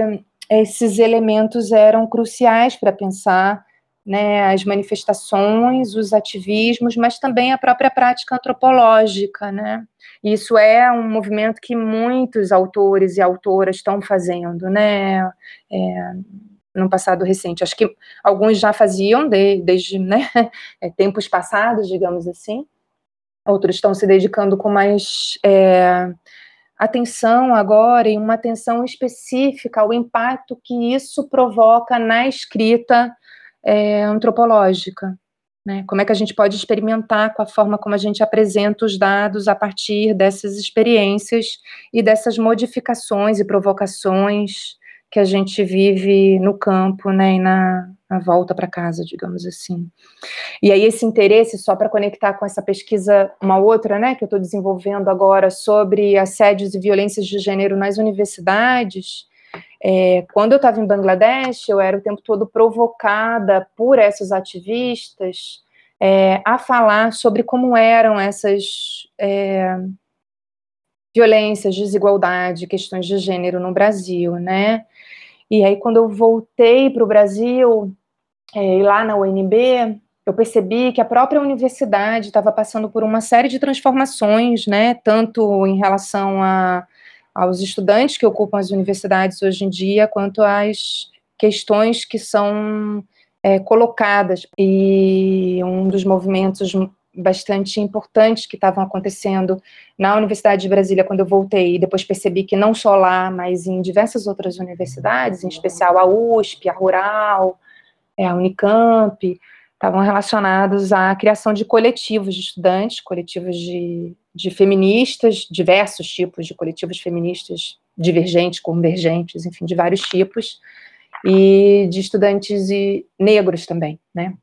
esses elementos eram cruciais para pensar né, as manifestações, os ativismos, mas também a própria prática antropológica, né? Isso é um movimento que muitos autores e autoras estão fazendo, né? É, no passado recente. Acho que alguns já faziam de, desde né, <laughs> é, tempos passados, digamos assim. Outros estão se dedicando com mais é, atenção agora e uma atenção específica ao impacto que isso provoca na escrita é, antropológica. Né? Como é que a gente pode experimentar com a forma como a gente apresenta os dados a partir dessas experiências e dessas modificações e provocações que a gente vive no campo, né, e na, na volta para casa, digamos assim. E aí esse interesse, só para conectar com essa pesquisa, uma outra, né, que eu estou desenvolvendo agora sobre assédios e violências de gênero nas universidades, é, quando eu estava em Bangladesh, eu era o tempo todo provocada por essas ativistas é, a falar sobre como eram essas é, violências, desigualdade, questões de gênero no Brasil, né? E aí, quando eu voltei para o Brasil, é, lá na UNB, eu percebi que a própria universidade estava passando por uma série de transformações, né, tanto em relação a, aos estudantes que ocupam as universidades hoje em dia, quanto às questões que são é, colocadas. E um dos movimentos bastante importantes que estavam acontecendo na Universidade de Brasília quando eu voltei, e depois percebi que não só lá, mas em diversas outras universidades, em especial a USP, a Rural, é, a Unicamp, estavam relacionados à criação de coletivos de estudantes, coletivos de, de feministas, diversos tipos de coletivos feministas, divergentes, convergentes, enfim, de vários tipos, e de estudantes e negros também, né?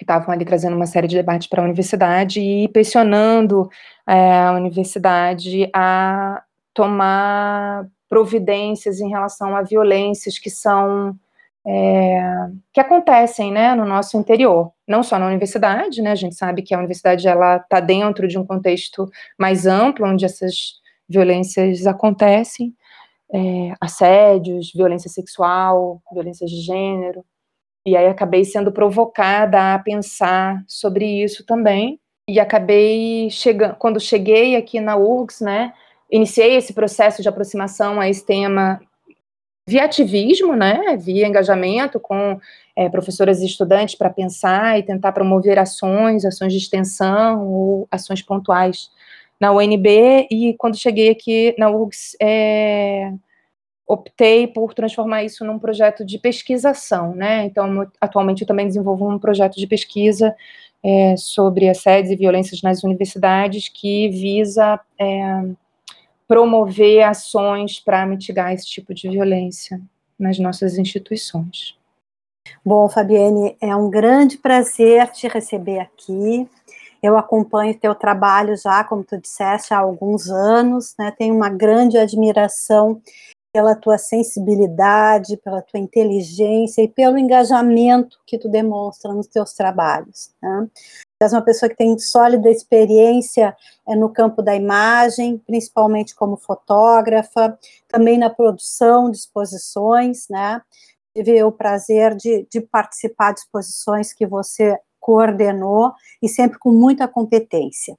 Que estavam ali trazendo uma série de debates para a universidade e pressionando é, a universidade a tomar providências em relação a violências que são é, que acontecem, né, no nosso interior, não só na universidade, né, a gente sabe que a universidade está dentro de um contexto mais amplo onde essas violências acontecem, é, assédios, violência sexual, violência de gênero. E aí acabei sendo provocada a pensar sobre isso também. E acabei chegando, quando cheguei aqui na URGS, né, iniciei esse processo de aproximação a esse tema via ativismo, né, via engajamento com é, professoras e estudantes para pensar e tentar promover ações, ações de extensão ou ações pontuais na UNB e quando cheguei aqui na URGS, é, optei por transformar isso num projeto de pesquisação, né? Então, atualmente eu também desenvolvo um projeto de pesquisa é, sobre assédios e violências nas universidades que visa é, promover ações para mitigar esse tipo de violência nas nossas instituições. Bom, Fabiane, é um grande prazer te receber aqui. Eu acompanho teu trabalho já, como tu disseste, há alguns anos, né? Tenho uma grande admiração pela tua sensibilidade, pela tua inteligência e pelo engajamento que tu demonstra nos teus trabalhos. Né? És uma pessoa que tem sólida experiência é, no campo da imagem, principalmente como fotógrafa, também na produção de exposições, né? Tive o prazer de, de participar de exposições que você coordenou e sempre com muita competência.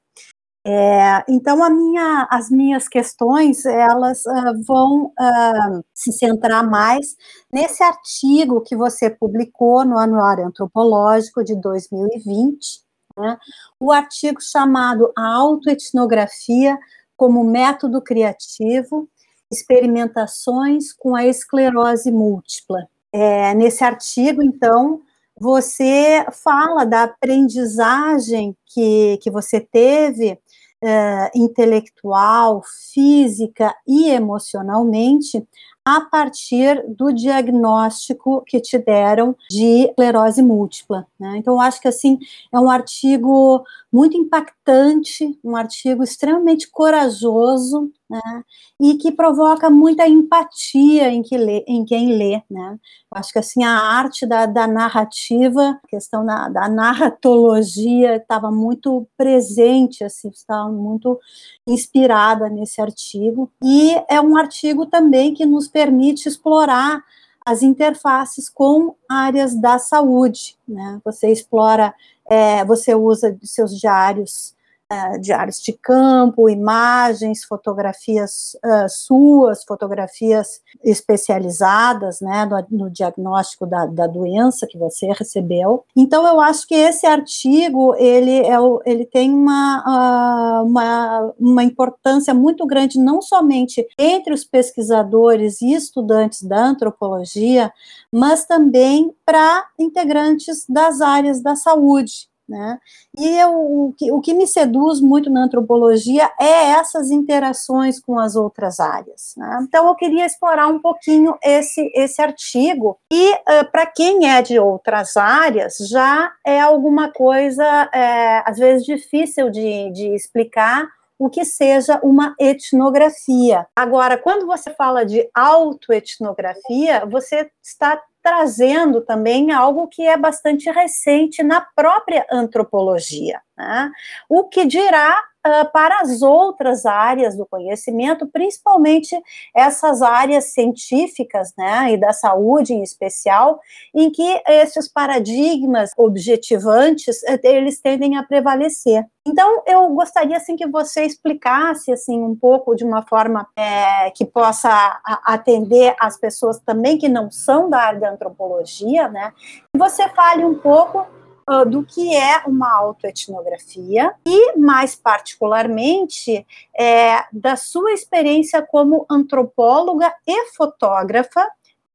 É, então, minha, as minhas questões, elas uh, vão uh, se centrar mais nesse artigo que você publicou no Anuário Antropológico de 2020, né, o artigo chamado A Autoetnografia como Método Criativo, Experimentações com a Esclerose Múltipla. É, nesse artigo, então, você fala da aprendizagem que, que você teve uh, intelectual, física e emocionalmente a partir do diagnóstico que te deram de esclerose múltipla. Né? Então, eu acho que assim é um artigo muito impactante, um artigo extremamente corajoso, né? E que provoca muita empatia em, que lê, em quem lê, né? Acho que assim a arte da, da narrativa, a questão da, da narratologia estava muito presente, assim, estava muito inspirada nesse artigo. E é um artigo também que nos permite explorar as interfaces com áreas da saúde, né? Você explora, é, você usa seus diários uh, diários de campo, imagens, fotografias uh, suas, fotografias especializadas, né, no, no diagnóstico da, da, doença que você recebeu. Então, eu acho que esse artigo, ele, é o, ele tem uma, uh, uma, uma importância muito grande, não somente entre os pesquisadores e estudantes da antropologia, mas também para integrantes das áreas da saúde. Né? E eu, o, que, o que me seduz muito na antropologia é essas interações com as outras áreas. Né? Então, eu queria explorar um pouquinho esse, esse artigo. E, uh, para quem é de outras áreas, já é alguma coisa, é, às vezes, difícil de, de explicar o que seja uma etnografia. Agora, quando você fala de autoetnografia, você está trazendo também algo que é bastante recente na própria antropologia. Né? O que dirá uh, para as outras áreas do conhecimento, principalmente essas áreas científicas, né, e da saúde em especial, em que esses paradigmas objetivantes, eh, eles tendem a prevalecer. Então, eu gostaria, assim, que você explicasse, assim, um pouco de uma forma é, que possa atender as pessoas também que não são da área da antropologia, né, você fale um pouco uh, do que é uma autoetnografia e, mais particularmente, é, da sua experiência como antropóloga e fotógrafa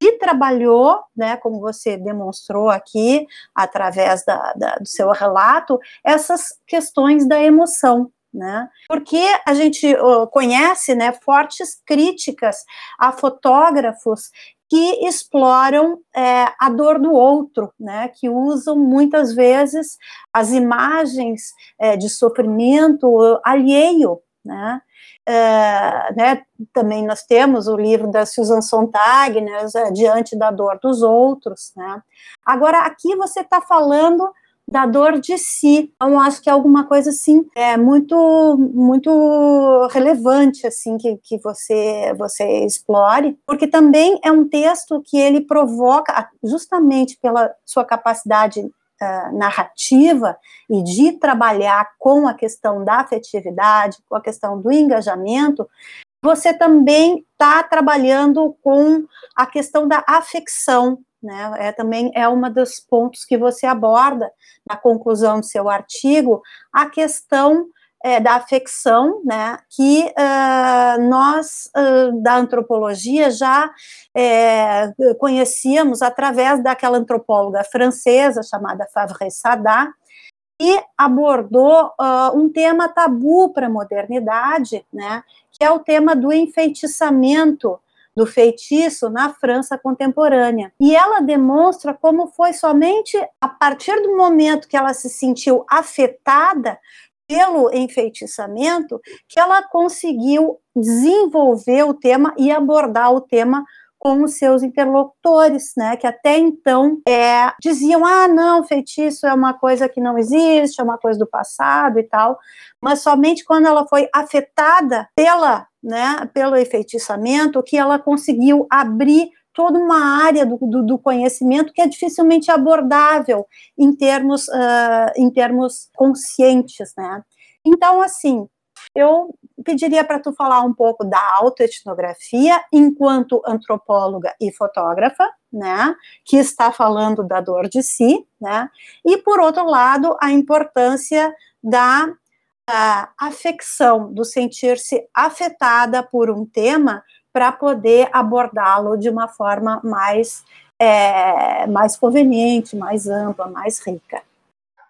e trabalhou, né, como você demonstrou aqui, através da, da, do seu relato, essas questões da emoção. Né? Porque a gente uh, conhece né, fortes críticas a fotógrafos que exploram é, a dor do outro, né, que usam muitas vezes as imagens é, de sofrimento alheio, né, é, né, também nós temos o livro da Susan Sontag, né, Diante da Dor dos Outros, né, agora aqui você está falando da dor de si. Então, acho que é alguma coisa assim é muito muito relevante assim que, que você você explore, porque também é um texto que ele provoca justamente pela sua capacidade uh, narrativa e de trabalhar com a questão da afetividade, com a questão do engajamento, você também está trabalhando com a questão da afecção, né? É também é uma dos pontos que você aborda na conclusão do seu artigo, a questão é, da afecção, né, que uh, nós uh, da antropologia já é, conhecíamos através daquela antropóloga francesa chamada Favre Sadat, e abordou uh, um tema tabu para a modernidade, né, que é o tema do enfeitiçamento do feitiço na França contemporânea. E ela demonstra como foi somente a partir do momento que ela se sentiu afetada pelo enfeitiçamento que ela conseguiu desenvolver o tema e abordar o tema com os seus interlocutores, né, que até então é, diziam, ah, não, feitiço é uma coisa que não existe, é uma coisa do passado e tal, mas somente quando ela foi afetada pela, né, pelo enfeitiçamento que ela conseguiu abrir toda uma área do, do, do, conhecimento que é dificilmente abordável em termos, uh, em termos conscientes, né? Então, assim, eu pediria para tu falar um pouco da autoetnografia enquanto antropóloga e fotógrafa, né, que está falando da dor de si, né, e por outro lado a importância da afecção, do sentir-se afetada por um tema para poder abordá-lo de uma forma mais é, mais conveniente, mais ampla, mais rica.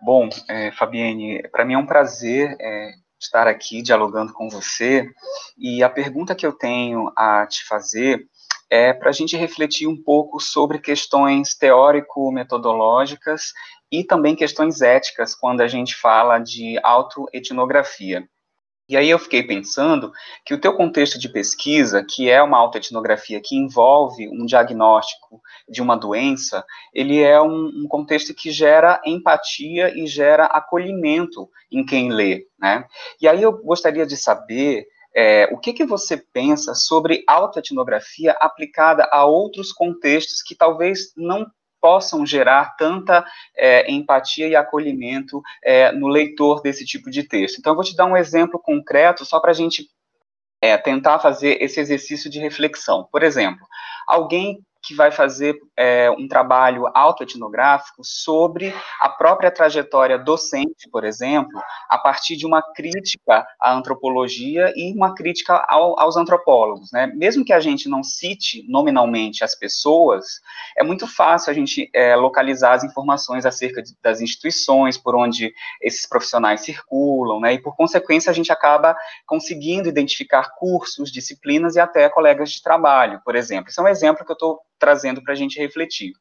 Bom, é, Fabiane, para mim é um prazer é, estar aqui dialogando com você. E a pergunta que eu tenho a te fazer é para a gente refletir um pouco sobre questões teórico-metodológicas e também questões éticas quando a gente fala de autoetnografia. E aí eu fiquei pensando que o teu contexto de pesquisa, que é uma autoetnografia que envolve um diagnóstico de uma doença, ele é um, um, contexto que gera empatia e gera acolhimento em quem lê, né? E aí eu gostaria de saber é, o que, que você pensa sobre autoetnografia aplicada a outros contextos que talvez não possam gerar tanta é, empatia e acolhimento é, no leitor desse tipo de texto. Então, eu vou te dar um exemplo concreto só para a gente é, tentar fazer esse exercício de reflexão. Por exemplo, alguém que vai fazer é, um trabalho autoetnográfico sobre a própria trajetória docente, por exemplo, a partir de uma crítica à antropologia e uma crítica ao, aos antropólogos. Né? Mesmo que a gente não cite nominalmente as pessoas, é muito fácil a gente é, localizar as informações acerca de, das instituições por onde esses profissionais circulam, né? e por consequência a gente acaba conseguindo identificar cursos, disciplinas e até colegas de trabalho, por exemplo. Esse é um exemplo que eu estou trazendo para a gente refletir.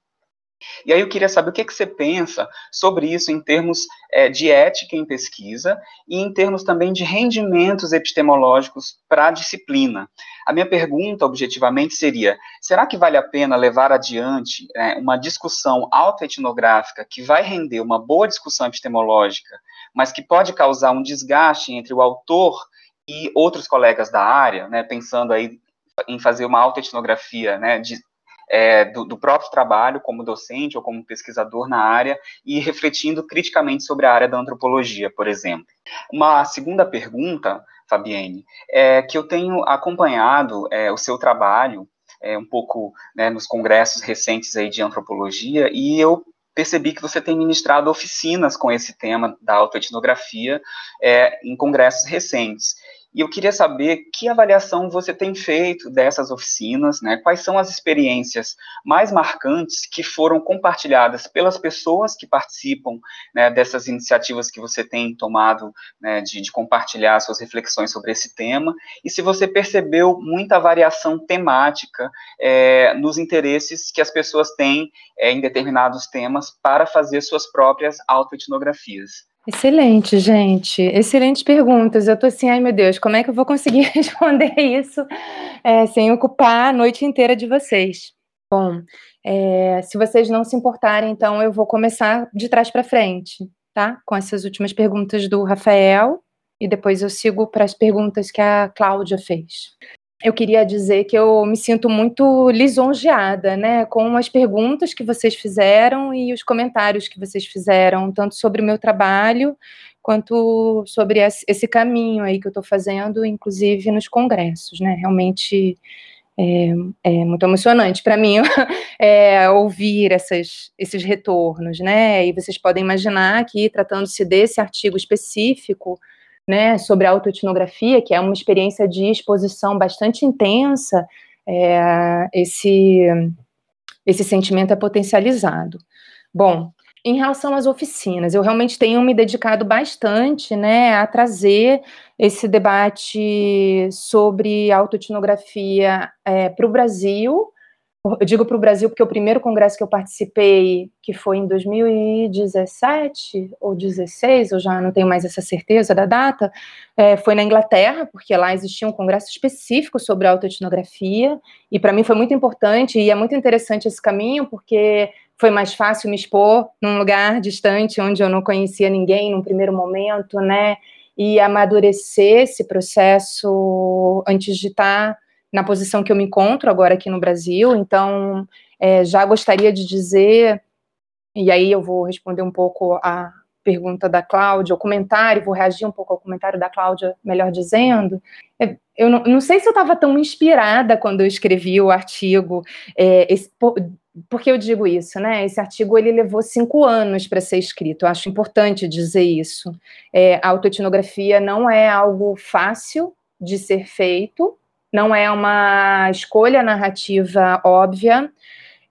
E aí eu queria saber o que, que você pensa sobre isso em termos é, de ética em pesquisa e em termos também de rendimentos epistemológicos para a disciplina. A minha pergunta, objetivamente, seria: será que vale a pena levar adiante é, uma discussão autoetnográfica que vai render uma boa discussão epistemológica mas que pode causar um desgaste entre o autor e outros colegas da área, né, pensando aí em fazer uma autoetnografia, né, de, é, do, do, próprio trabalho como docente ou como pesquisador na área e refletindo criticamente sobre a área da antropologia, por exemplo. Uma segunda pergunta, Fabienne, é que eu tenho acompanhado é, o seu trabalho é, um pouco né, nos congressos recentes aí de antropologia e eu percebi que você tem ministrado oficinas com esse tema da autoetnografia é, em congressos recentes. E eu queria saber que avaliação você tem feito dessas oficinas, né? Quais são as experiências mais marcantes que foram compartilhadas pelas pessoas que participam né, dessas iniciativas que você tem tomado né, de, de, compartilhar suas reflexões sobre esse tema, e se você percebeu muita variação temática é, nos interesses que as pessoas têm é, em determinados temas para fazer suas próprias autoetnografias. Excelente, gente. Excelentes perguntas. Eu tô assim, ai meu Deus, como é que eu vou conseguir <laughs> responder isso é, sem ocupar a noite inteira de vocês? Bom, é, se vocês não se importarem, então eu vou começar de trás para frente, tá? Com essas últimas perguntas do Rafael e depois eu sigo para as perguntas que a Cláudia fez eu queria dizer que eu me sinto muito lisonjeada, né, com as perguntas que vocês fizeram e os comentários que vocês fizeram, tanto sobre o meu trabalho quanto sobre esse caminho aí que eu estou fazendo, inclusive nos congressos, né, realmente é, é muito emocionante para mim <laughs> é, ouvir essas, esses retornos, né, e vocês podem imaginar que, tratando-se desse artigo específico, né, sobre a autoetnografia, que é uma experiência de exposição bastante intensa, é, esse, esse sentimento é potencializado. Bom, em relação às oficinas, eu realmente tenho me dedicado bastante né, a trazer esse debate sobre autoetnografia é, para o Brasil, eu digo para o Brasil porque o primeiro congresso que eu participei, que foi em 2017 ou 16, eu já não tenho mais essa certeza da data, é, foi na Inglaterra, porque lá existia um congresso específico sobre autoetnografia, e para mim foi muito importante, e é muito interessante esse caminho, porque foi mais fácil me expor num lugar distante, onde eu não conhecia ninguém num primeiro momento, né, e amadurecer esse processo antes de estar na posição que eu me encontro agora aqui no Brasil, então é, já gostaria de dizer, e aí eu vou responder um pouco a pergunta da Cláudia, o comentário, vou reagir um pouco ao comentário da Cláudia, melhor dizendo. É, eu não, não, sei se eu estava tão inspirada quando eu escrevi o artigo, é, esse, por, por, que eu digo isso, né? Esse artigo ele levou cinco anos para ser escrito. Eu acho importante dizer isso. É, a autoetnografia não é algo fácil de ser feito, não é uma escolha narrativa óbvia.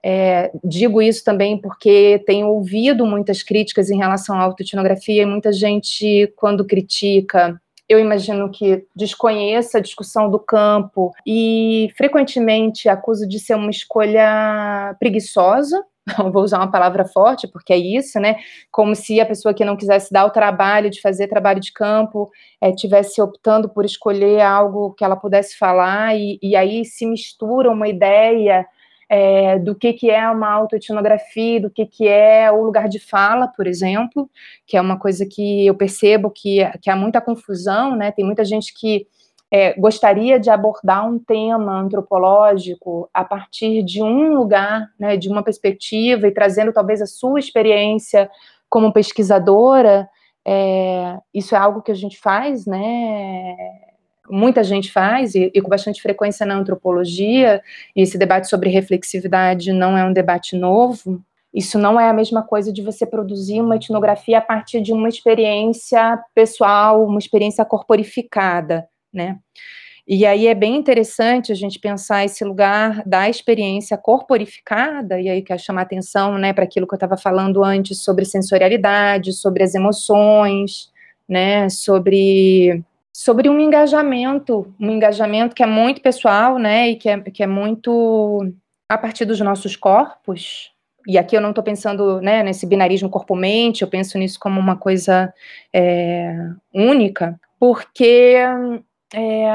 É, digo isso também porque tenho ouvido muitas críticas em relação à autoetnografia e muita gente, quando critica, eu imagino que desconheça a discussão do campo e frequentemente acusa de ser uma escolha preguiçosa, vou usar uma palavra forte, porque é isso, né? Como se a pessoa que não quisesse dar o trabalho de fazer trabalho de campo é, tivesse optando por escolher algo que ela pudesse falar, e, e aí se mistura uma ideia é, do que, que é uma autoetnografia, do que, que é o lugar de fala, por exemplo, que é uma coisa que eu percebo que, que há muita confusão, né? Tem muita gente que é, gostaria de abordar um tema antropológico a partir de um lugar, né, de uma perspectiva e trazendo talvez a sua experiência como pesquisadora, é, isso é algo que a gente faz, né? Muita gente faz, e, e, com bastante frequência na antropologia, e esse debate sobre reflexividade não é um debate novo. Isso não é a mesma coisa de você produzir uma etnografia a partir de uma experiência pessoal, uma experiência corporificada né? E aí é bem interessante a gente pensar esse lugar da experiência corporificada, e aí quero chamar atenção né, para aquilo que eu estava falando antes sobre sensorialidade, sobre as emoções, né, sobre, sobre um engajamento, um engajamento que é muito pessoal, né, e que é, que é muito a partir dos nossos corpos, e aqui eu não estou pensando né, nesse binarismo corpo-mente, eu penso nisso como uma coisa é, única, porque é,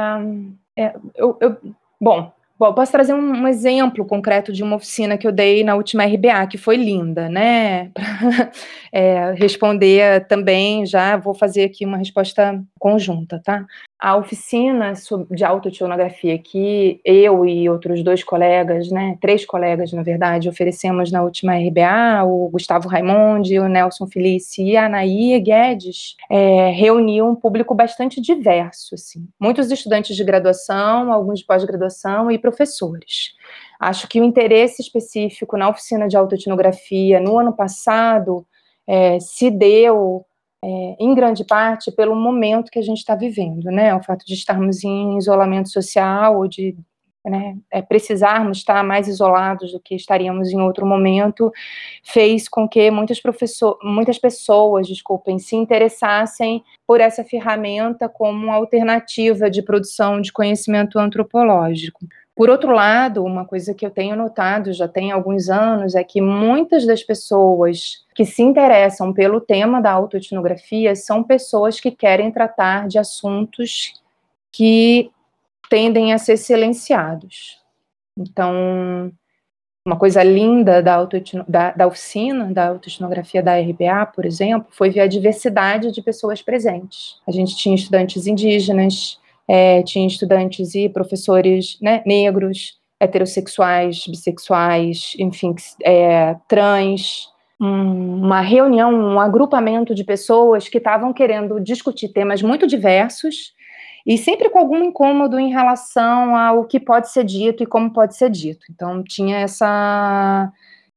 é, eu, eu, bom, Bom, posso trazer um, um, exemplo concreto de uma oficina que eu dei na última RBA, que foi linda, né? <laughs> Para é, responder também, já vou fazer aqui uma resposta conjunta, tá? A oficina de autoetnografia que eu e outros dois colegas, né, três colegas, na verdade, oferecemos na última RBA, o Gustavo Raimondi, o Nelson Felice e a Anaí Guedes, é, reuniu um público bastante diverso, assim. Muitos estudantes de graduação, alguns de pós-graduação e professores. Acho que o interesse específico na oficina de autoetnografia no ano passado é, se deu é, em grande parte pelo momento que a gente está vivendo, né? O fato de estarmos em isolamento social ou de né, é, precisarmos estar mais isolados do que estaríamos em outro momento, fez com que muitas, professor, muitas pessoas, desculpem, se interessassem por essa ferramenta como uma alternativa de produção de conhecimento antropológico. Por outro lado, uma coisa que eu tenho notado já tem alguns anos é que muitas das pessoas que se interessam pelo tema da autoetnografia são pessoas que querem tratar de assuntos que tendem a ser silenciados. Então, uma coisa linda da, da, da oficina, da autoetnografia da RBA, por exemplo, foi ver a diversidade de pessoas presentes. A gente tinha estudantes indígenas, é, tinha estudantes e professores né, negros, heterossexuais, bissexuais, enfim, é, trans, um, uma reunião, um agrupamento de pessoas que estavam querendo discutir temas muito diversos e sempre com algum incômodo em relação ao que pode ser dito e como pode ser dito. Então tinha essa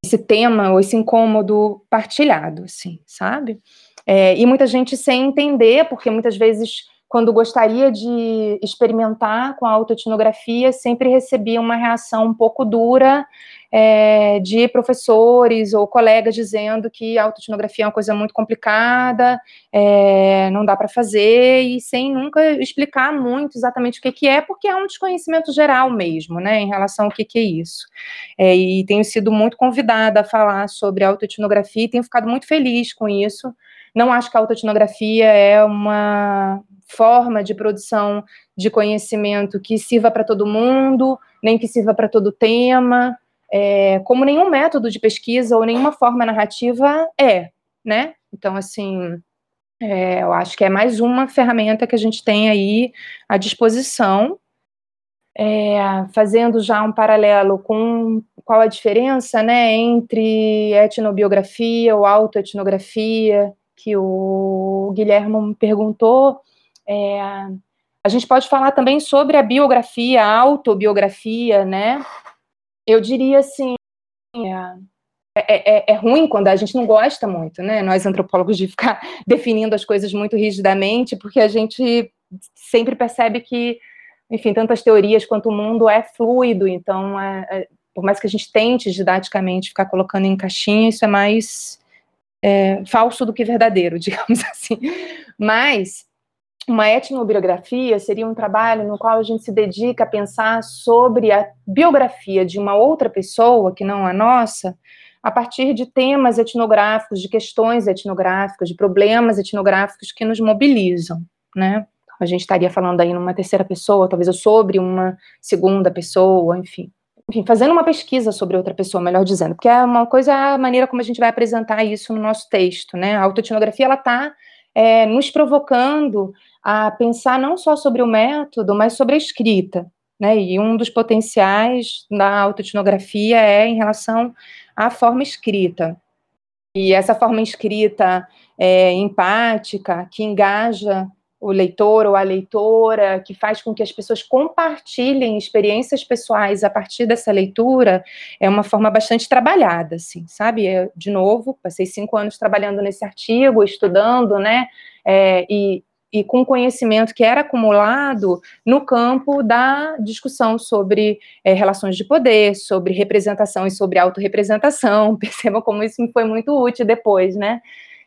esse tema ou esse incômodo partilhado, assim, sabe? É, e muita gente sem entender, porque muitas vezes quando gostaria de experimentar com a autoetnografia, sempre recebia uma reação um pouco dura é, de professores ou colegas dizendo que a autoetnografia é uma coisa muito complicada, é, não dá para fazer, e sem nunca explicar muito exatamente o que, que é, porque é um desconhecimento geral mesmo, né, em relação ao que, que é isso. É, e tenho sido muito convidada a falar sobre autoetnografia e tenho ficado muito feliz com isso. Não acho que a autoetnografia é uma, forma de produção de conhecimento que sirva para todo mundo, nem que sirva para todo tema, é, como nenhum método de pesquisa ou nenhuma forma narrativa é, né? Então, assim, é, eu acho que é mais uma ferramenta que a gente tem aí à disposição, é, fazendo já um paralelo com qual a diferença, né, entre etnobiografia ou autoetnografia, que o Guilherme me perguntou, é, a gente pode falar também sobre a biografia, a autobiografia, né? Eu diria assim, é, é, é, é, ruim quando a gente não gosta muito, né? Nós antropólogos de ficar <laughs> definindo as coisas muito rigidamente, porque a gente sempre percebe que, enfim, tantas teorias quanto o mundo é fluido. Então, é, é por mais que a gente tente didaticamente ficar colocando em caixinha, isso é mais é, falso do que verdadeiro, <laughs> digamos assim. Mas uma etnobiografia seria um trabalho no qual a gente se dedica a pensar sobre a biografia de uma outra pessoa, que não a nossa, a partir de temas etnográficos, de questões etnográficas, de problemas etnográficos que nos mobilizam, né? A gente estaria falando aí numa terceira pessoa, talvez sobre uma segunda pessoa, enfim. Enfim, fazendo uma pesquisa sobre outra pessoa, melhor dizendo, porque é uma coisa a maneira como a gente vai apresentar isso no nosso texto, né? A autoetnografia, ela está é, nos provocando a pensar não só sobre o método, mas sobre a escrita. Né? E um dos potenciais da autoetnografia é em relação à forma escrita. E essa forma escrita é, empática, que engaja o leitor ou a leitora, que faz com que as pessoas compartilhem experiências pessoais a partir dessa leitura, é uma forma bastante trabalhada, assim, sabe? Eu, de novo, passei cinco anos trabalhando nesse artigo, estudando, né? É, e, e com conhecimento que era acumulado no campo da discussão sobre é, relações de poder, sobre representação e sobre autorrepresentação. <laughs> Percebam como isso me foi muito útil depois, né?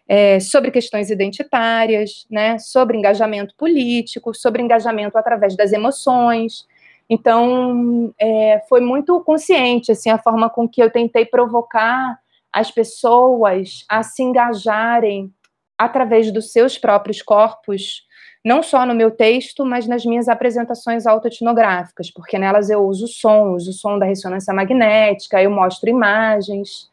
É, sobre questões identitárias, né? Sobre engajamento político, sobre engajamento através das emoções. Então, é, foi muito consciente assim a forma com que eu tentei provocar as pessoas a se engajarem através dos seus próprios corpos não só no meu texto, mas nas minhas apresentações autoetnográficas, porque nelas eu uso som, uso som da ressonância magnética, eu mostro imagens,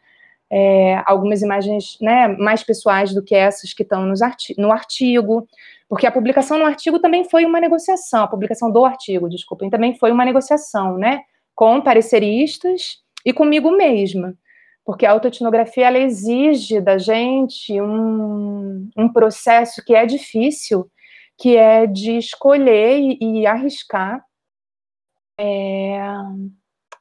é, algumas imagens né, mais pessoais do que essas que estão arti no artigo, porque a publicação no artigo também foi uma negociação, a publicação do artigo, desculpem, também foi uma negociação, né, com pareceristas e comigo mesma, porque a autoetnografia ela exige da gente um, um processo que é difícil, que é de escolher e, e arriscar é,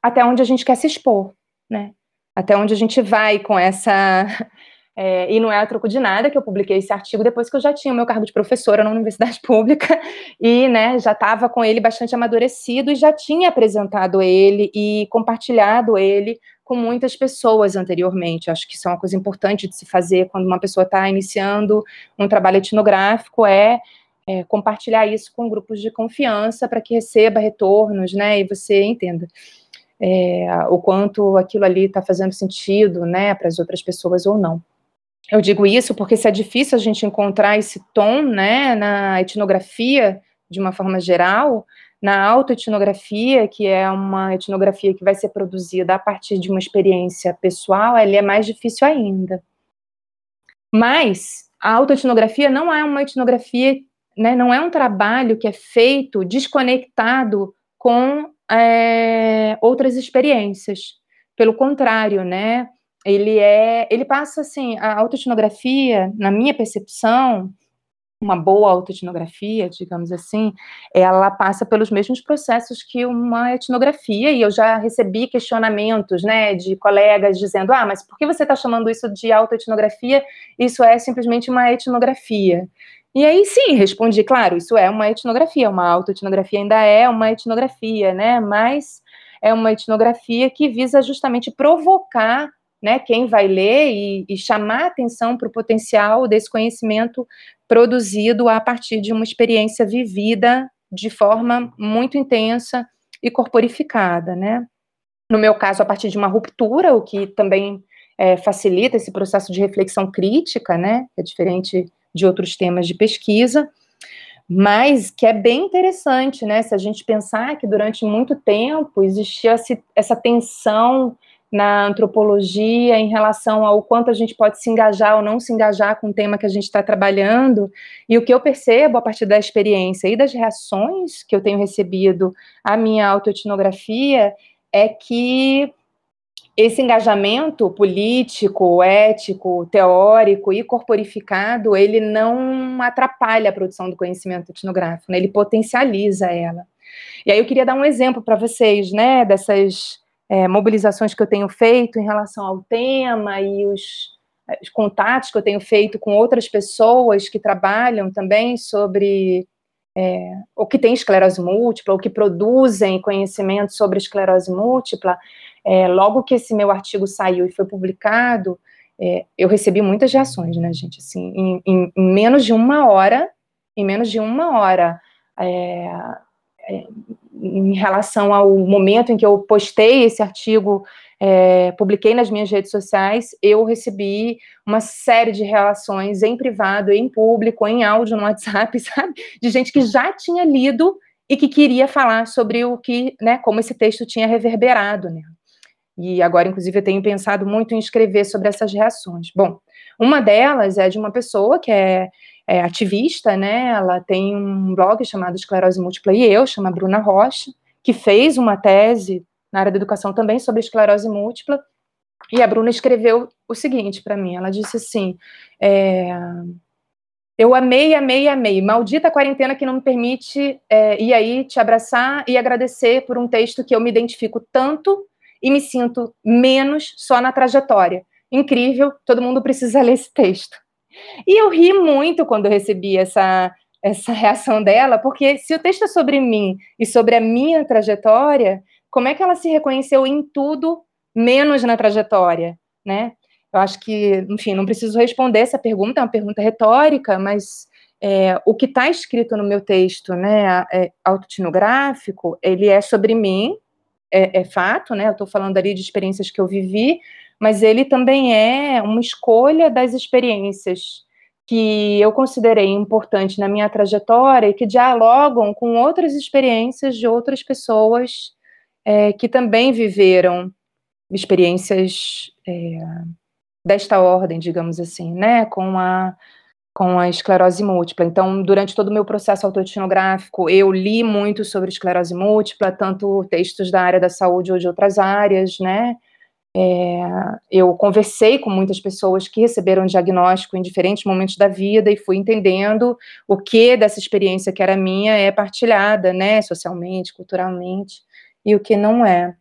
até onde a gente quer se expor, né? Até onde a gente vai com essa. <laughs> É, e não é a troco de nada que eu publiquei esse artigo depois que eu já tinha o meu cargo de professora na universidade <laughs> pública e né, já estava com ele bastante amadurecido e já tinha apresentado ele e compartilhado ele com muitas pessoas anteriormente. Acho que isso é uma coisa importante de se fazer quando uma pessoa está iniciando um trabalho etnográfico, é é, compartilhar isso com grupos de confiança para que receba retornos, né, e você entenda é, o quanto aquilo ali está fazendo sentido, né, para as outras pessoas ou não. Eu digo isso porque se é difícil a gente encontrar esse tom, né, na etnografia de uma forma geral, na autoetnografia, que é uma etnografia que vai ser produzida a partir de uma experiência pessoal, ele é mais difícil ainda. Mas a autoetnografia não é uma etnografia né, não é um trabalho que é feito desconectado com é, outras experiências. Pelo contrário, né, ele é, ele passa assim, a autoetnografia, na minha percepção, uma boa autoetnografia, digamos assim, ela passa pelos mesmos processos que uma etnografia, e eu já recebi questionamentos, né, de colegas dizendo, ah, mas por que você está chamando isso de autoetnografia? Isso é simplesmente uma etnografia. E aí sim, respondi, claro, isso é uma etnografia, uma autoetnografia ainda é uma etnografia, né? Mas é uma etnografia que visa justamente provocar né, quem vai ler e, e chamar atenção para o potencial desse conhecimento produzido a partir de uma experiência vivida de forma muito intensa e corporificada, né? No meu caso, a partir de uma ruptura, o que também é, facilita esse processo de reflexão crítica, né? É diferente de outros temas de pesquisa, mas que é bem interessante, né? Se a gente pensar que durante muito tempo existia essa tensão na antropologia em relação ao quanto a gente pode se engajar ou não se engajar com o tema que a gente está trabalhando. E o que eu percebo a partir da experiência e das reações que eu tenho recebido à minha autoetnografia é que esse engajamento político, ético, teórico e corporificado, ele não atrapalha a produção do conhecimento etnográfico, né? ele potencializa ela. E aí eu queria dar um exemplo para vocês, né, dessas é, mobilizações que eu tenho feito em relação ao tema e os, os contatos que eu tenho feito com outras pessoas que trabalham também sobre é, que têm esclerose múltipla, ou que produzem conhecimento sobre esclerose múltipla, é, logo que esse meu artigo saiu e foi publicado, é, eu recebi muitas reações, né, gente? Assim, em, em, em, menos de uma hora, em menos de uma hora, é, é em relação ao momento em que eu postei esse artigo, é, publiquei nas minhas redes sociais, eu recebi uma série de reações em privado, em público, em áudio no WhatsApp, <laughs> sabe? De gente que já tinha lido e que queria falar sobre o que, né, como esse texto tinha reverberado, né? E agora, inclusive, eu tenho pensado muito em escrever sobre essas reações. Bom, uma delas é de uma pessoa que é, é ativista, né? Ela tem um blog chamado Esclerose Múltipla e eu, chama Bruna Rocha, que fez uma tese na área da educação também sobre esclerose múltipla. E a Bruna escreveu o seguinte para mim: ela disse assim. É, eu amei, amei, amei. Maldita quarentena que não me permite é, ir aí te abraçar e agradecer por um texto que eu me identifico tanto e me sinto menos só na trajetória. Incrível, todo mundo precisa ler esse texto. E eu ri muito quando recebi essa, essa reação dela, porque se o texto é sobre mim e sobre a minha trajetória, como é que ela se reconheceu em tudo menos na trajetória, né? Eu acho que, enfim, não preciso responder essa pergunta, é uma pergunta retórica, mas é, o que está escrito no meu texto, né, é, autoetnográfico, ele é sobre mim, é, é fato, né? Eu estou falando ali de experiências que eu vivi, mas ele também é uma escolha das experiências que eu considerei importante na minha trajetória e que dialogam com outras experiências de outras pessoas é, que também viveram experiências é, desta ordem, digamos assim, né, com a com a esclerose múltipla. Então, durante todo o meu processo autoetnográfico, eu li muito sobre esclerose múltipla, tanto textos da área da saúde ou de outras áreas, né? É, eu conversei com muitas pessoas que receberam diagnóstico em diferentes momentos da vida e fui entendendo o que dessa experiência que era minha é partilhada, né, socialmente, culturalmente, e o que não é.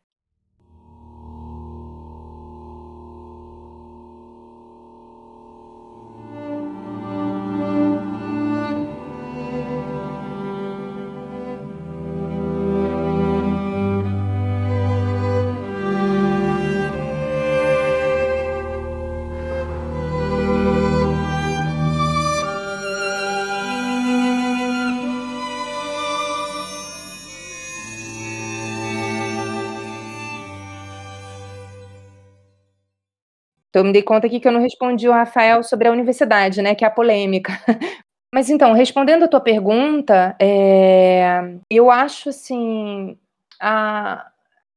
Então, eu me dei conta aqui que eu não respondi o Rafael sobre a universidade, né, que é a polêmica. <laughs> Mas então, respondendo a tua pergunta, é, eu acho assim, a,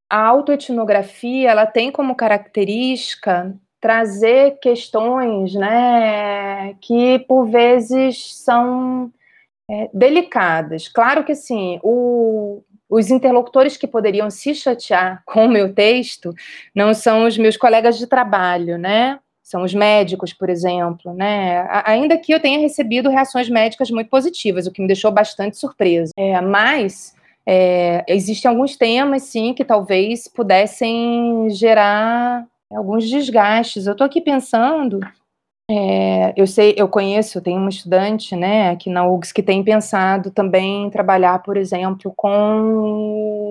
a autoetnografia, ela tem como característica trazer questões, né, que por vezes são é, delicadas. Claro que assim, o, os interlocutores que poderiam se chatear <laughs> com o meu texto não são os meus colegas de trabalho, né? São os médicos, por exemplo, né? Ainda que eu tenha recebido reações médicas muito positivas, o que me deixou bastante surpresa. É, mas é, existem alguns temas, sim, que talvez pudessem gerar alguns desgastes. Eu estou aqui pensando é, eu sei, eu conheço, tenho uma estudante, né, aqui na UGS que tem pensado também trabalhar, por exemplo, com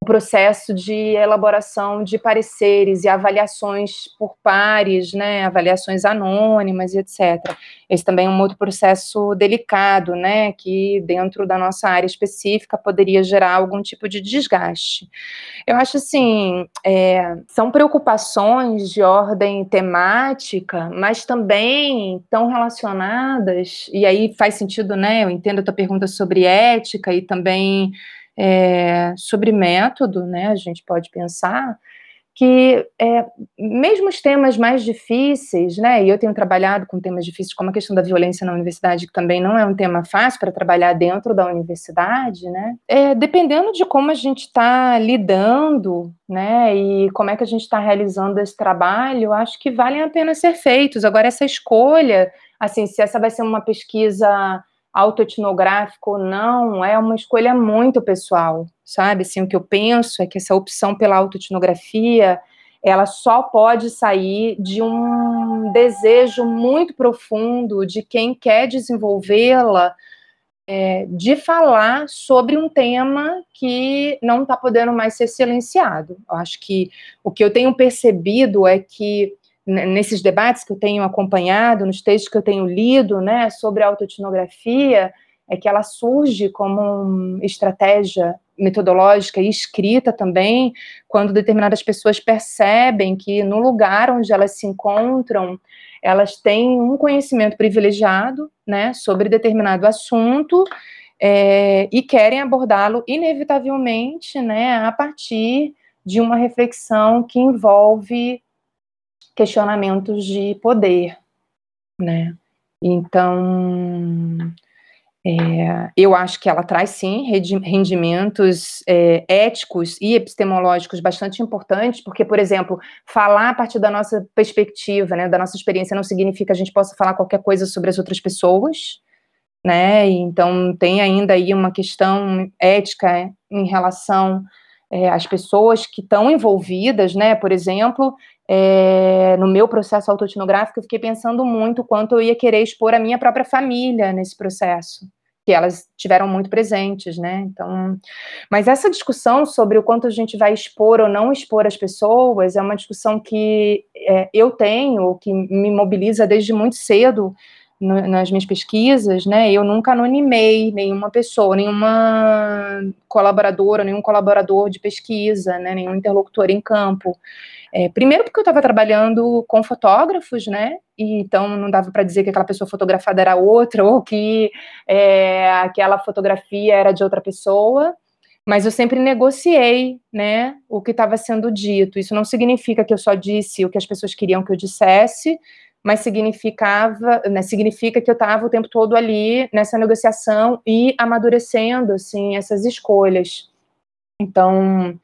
o processo de elaboração de pareceres e avaliações por pares, né, avaliações anônimas etc. Esse também é um outro processo delicado, né, que dentro da nossa área específica poderia gerar algum tipo de desgaste. Eu acho assim, é, são preocupações de ordem temática, mas também estão relacionadas, e aí faz sentido, né, eu entendo a tua pergunta sobre ética e também é, sobre método, né, a gente pode pensar que é, mesmo os temas mais difíceis, né, e eu tenho trabalhado com temas difíceis, como a questão da violência na universidade, que também não é um tema fácil para trabalhar dentro da universidade, né, é, dependendo de como a gente está lidando, né, e como é que a gente está realizando esse trabalho, acho que valem a pena ser feitos. Agora, essa escolha, assim, se essa vai ser uma pesquisa autoetnográfico ou não, é uma escolha muito pessoal, sabe? Assim, o que eu penso é que essa opção pela autoetnografia, ela só pode sair de um desejo muito profundo de quem quer desenvolvê-la, é, de falar sobre um tema que não está podendo mais ser silenciado. Eu acho que o que eu tenho percebido é que nesses debates que eu tenho acompanhado, nos textos que eu tenho lido, né, sobre a autoetnografia, é que ela surge como uma estratégia metodológica e escrita também, quando determinadas pessoas percebem que no lugar onde elas se encontram, elas têm um conhecimento privilegiado, né, sobre determinado assunto, é, e querem abordá-lo inevitavelmente, né, a partir de uma reflexão que envolve questionamentos de poder, né? Então, é, eu acho que ela traz sim rendimentos é, éticos e epistemológicos bastante importantes, porque, por exemplo, falar a partir da nossa perspectiva, né, da nossa experiência, não significa que a gente possa falar qualquer coisa sobre as outras pessoas, né? Então tem ainda aí uma questão ética em relação é, às pessoas que estão envolvidas, né? Por exemplo, é, no meu processo autoetnográfico, eu fiquei pensando muito quanto eu ia querer expor a minha própria família nesse processo, que elas tiveram muito presentes, né? Então, mas essa discussão sobre o quanto a gente vai expor ou não expor as pessoas é uma discussão que é, eu tenho, que me mobiliza desde muito cedo no, nas minhas pesquisas, né, eu nunca anonimei nenhuma pessoa, nenhuma colaboradora, nenhum colaborador de pesquisa, né, nenhum interlocutor em campo. É, primeiro porque eu estava trabalhando com fotógrafos, né? E então não dava para dizer que aquela pessoa fotografada era outra <laughs> ou que é, aquela fotografia era de outra pessoa. Mas eu sempre negociei, né, o que estava sendo dito. Isso não significa que eu só disse o que as pessoas queriam que eu dissesse, mas significava, né, significa que eu estava o tempo todo ali nessa negociação e amadurecendo assim essas escolhas. Então,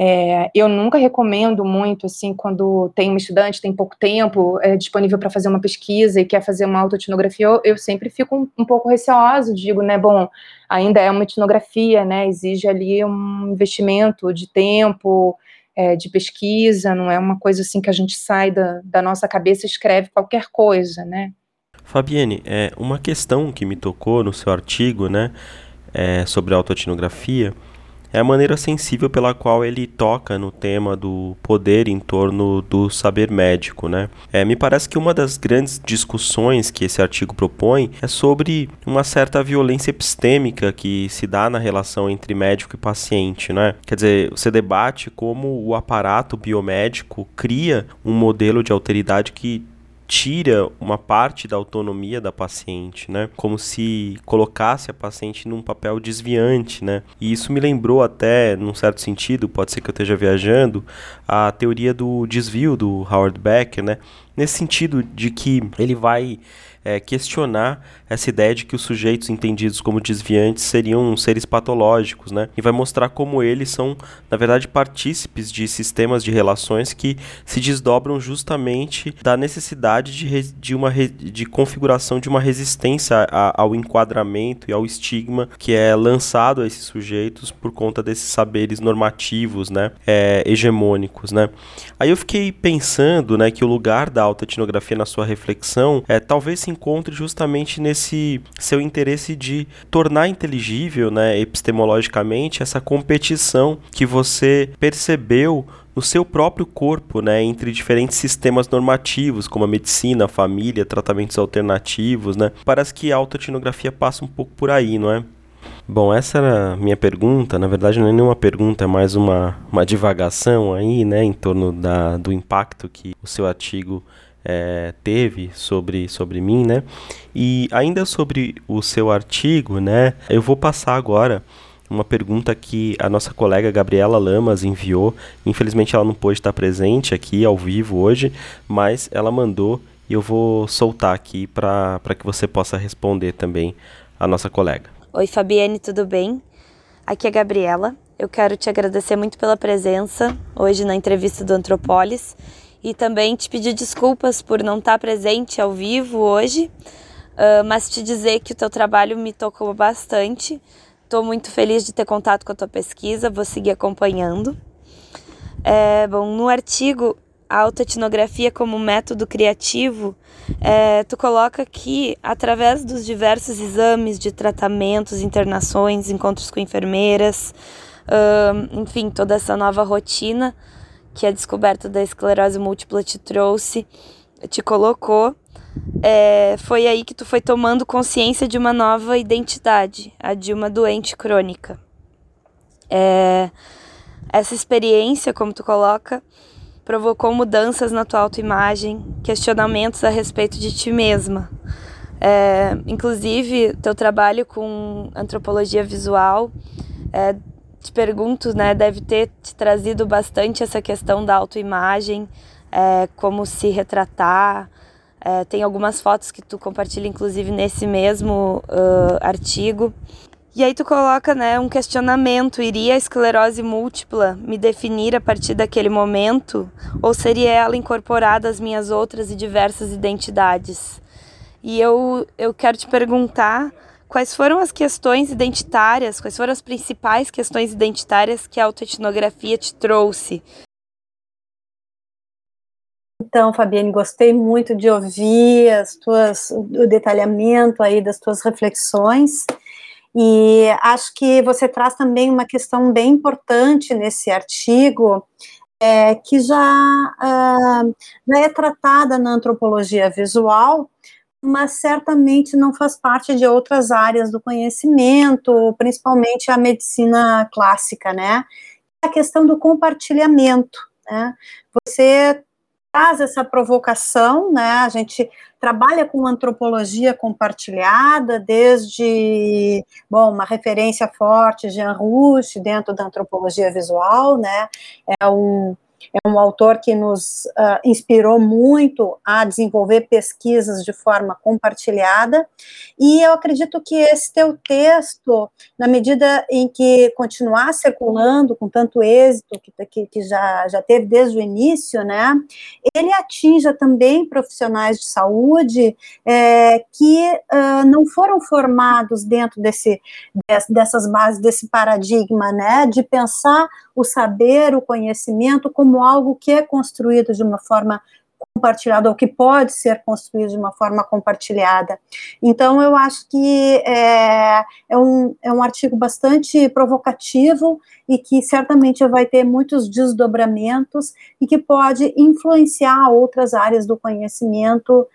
é, eu nunca recomendo muito, assim, quando tem um estudante, tem pouco tempo é, disponível para fazer uma pesquisa e quer fazer uma autoetnografia, eu, eu sempre fico um, um, pouco receosa, digo, né, bom, ainda é uma etnografia, né, exige ali um investimento de tempo, é, de pesquisa, não é uma coisa assim que a gente sai da, da nossa cabeça e escreve qualquer coisa, né. Fabiane, é, uma questão que me tocou no seu artigo, né, é, sobre autoetnografia, é a maneira sensível pela qual ele toca no tema do poder em torno do saber médico, né? É, me parece que uma das grandes discussões que esse artigo propõe é sobre uma certa violência epistêmica que se dá na relação entre médico e paciente, né? Quer dizer, você debate como o aparato biomédico cria um modelo de alteridade que tira uma parte da autonomia da paciente, né? Como se colocasse a paciente num papel desviante, né? E isso me lembrou até, num certo sentido, pode ser que eu esteja viajando, a teoria do desvio do Howard Beck, né? Nesse sentido de que ele vai é, questionar essa ideia de que os sujeitos entendidos como desviantes seriam seres patológicos, né? E vai mostrar como eles são, na verdade, partícipes de sistemas de relações que se desdobram justamente da necessidade de, de uma de configuração de uma resistência a, ao enquadramento e ao estigma que é lançado a esses sujeitos por conta desses saberes normativos, né? É, hegemônicos, né? Aí eu fiquei pensando, né, que o lugar da alta etnografia na sua reflexão é talvez encontre justamente nesse seu interesse de tornar inteligível, né, epistemologicamente, essa competição que você percebeu no seu próprio corpo, né, entre diferentes sistemas normativos, como a medicina, a família, tratamentos alternativos, né? Parece que a autoetnografia passa um pouco por aí, não é? Bom, essa era a minha pergunta. Na verdade, não é nenhuma pergunta, é mais uma, uma divagação aí, né, em torno da, do impacto que o seu artigo é, teve sobre, sobre mim, né? E ainda sobre o seu artigo, né? Eu vou passar agora uma pergunta que a nossa colega Gabriela Lamas enviou. Infelizmente ela não pôde estar presente aqui ao vivo hoje, mas ela mandou e eu vou soltar aqui para que você possa responder também a nossa colega. Oi Fabiane, tudo bem? Aqui é a Gabriela. Eu quero te agradecer muito pela presença hoje na entrevista do Antropolis e também te pedir desculpas por não estar presente ao vivo hoje, uh, mas te dizer que o teu trabalho me tocou bastante. Estou muito feliz de ter contato com a tua pesquisa, vou seguir acompanhando. É, bom, no artigo a autoetnografia como método criativo, é, tu coloca que através dos diversos exames de tratamentos, internações, encontros com enfermeiras, uh, enfim, toda essa nova rotina, que a descoberta da esclerose múltipla te trouxe, te colocou, é, foi aí que tu foi tomando consciência de uma nova identidade, a de uma doente crônica. É, essa experiência, como tu coloca, provocou mudanças na tua autoimagem, questionamentos a respeito de ti mesma. É, inclusive, teu trabalho com antropologia visual é, te pergunto, né, deve ter te trazido bastante essa questão da autoimagem, é, como se retratar. É, tem algumas fotos que tu compartilha, inclusive, nesse mesmo uh, artigo. E aí tu coloca, né, um questionamento, iria a esclerose múltipla me definir a partir daquele momento ou seria ela incorporada às minhas outras e diversas identidades? E eu, eu quero te perguntar Quais foram as questões identitárias, quais foram as principais questões identitárias que a autoetnografia te trouxe? Então, Fabiane, gostei muito de ouvir as tuas, o detalhamento aí das tuas reflexões. E acho que você traz também uma questão bem importante nesse artigo, é, que já, uh, já é tratada na antropologia visual, mas certamente não faz parte de outras áreas do conhecimento, principalmente a medicina clássica, né? A questão do compartilhamento, né? Você traz essa provocação, né? A gente trabalha com antropologia compartilhada, desde, bom, uma referência forte, Jean Rouch, dentro da antropologia visual, né? É um é um autor que nos uh, inspirou muito a desenvolver pesquisas de forma compartilhada, e eu acredito que esse teu texto, na medida em que continuar circulando com tanto êxito que, que, que já, já teve desde o início, né, ele atinja também profissionais de saúde é, que uh, não foram formados dentro desse, dessas bases, desse paradigma, né, de pensar o saber, o conhecimento como algo que é construído de uma forma compartilhada ou que pode ser construído de uma forma compartilhada. Então, eu acho que é, é, um, é um artigo bastante provocativo e que certamente vai ter muitos desdobramentos e que pode influenciar outras áreas do conhecimento uh,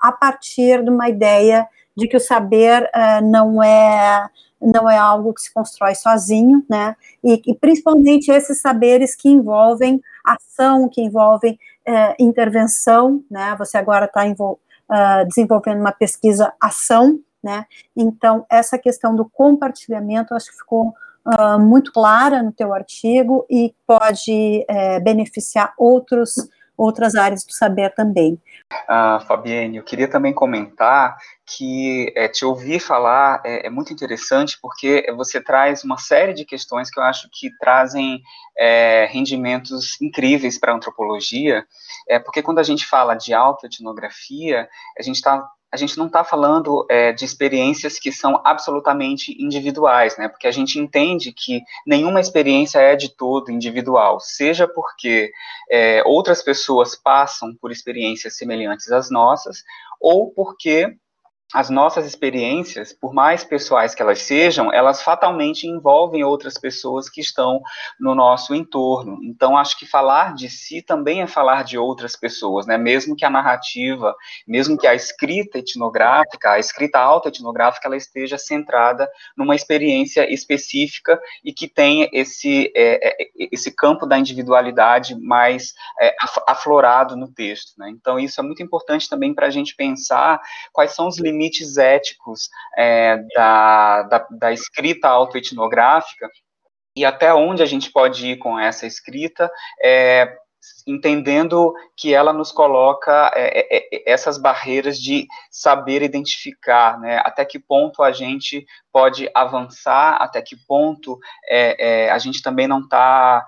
a partir de uma ideia de que o saber uh, não é não é algo que se constrói sozinho, né? E, e principalmente esses saberes que envolvem ação, que envolvem é, intervenção, né? Você agora está uh, desenvolvendo uma pesquisa ação, né? Então essa questão do compartilhamento, acho que ficou uh, muito clara no teu artigo e pode é, beneficiar outros outras áreas do saber também. Ah, Fabiane, eu queria também comentar que é, te ouvir falar é, é, muito interessante porque você traz uma série de questões que eu acho que trazem é, rendimentos incríveis para a antropologia, é, porque quando a gente fala de autoetnografia, a gente está a gente não está falando é, de experiências que são absolutamente individuais, né? Porque a gente entende que nenhuma experiência é de todo individual, seja porque é, outras pessoas passam por experiências semelhantes às nossas, ou porque as nossas experiências, por mais pessoais que elas sejam, elas fatalmente envolvem outras pessoas que estão no nosso entorno. Então, acho que falar de si também é falar de outras pessoas, né? Mesmo que a narrativa, mesmo que a escrita etnográfica, a escrita autoetnográfica, ela esteja centrada numa experiência específica e que tenha esse, é, é esse campo da individualidade mais é, aflorado no texto, né? Então, isso é muito importante também para a gente pensar quais são os limites limites éticos é, da, da, da escrita autoetnográfica e até onde a gente pode ir com essa escrita, é, entendendo que ela nos coloca é, é, é, essas barreiras de saber identificar, né, até que ponto a gente pode avançar, até que ponto é, é, a gente também não está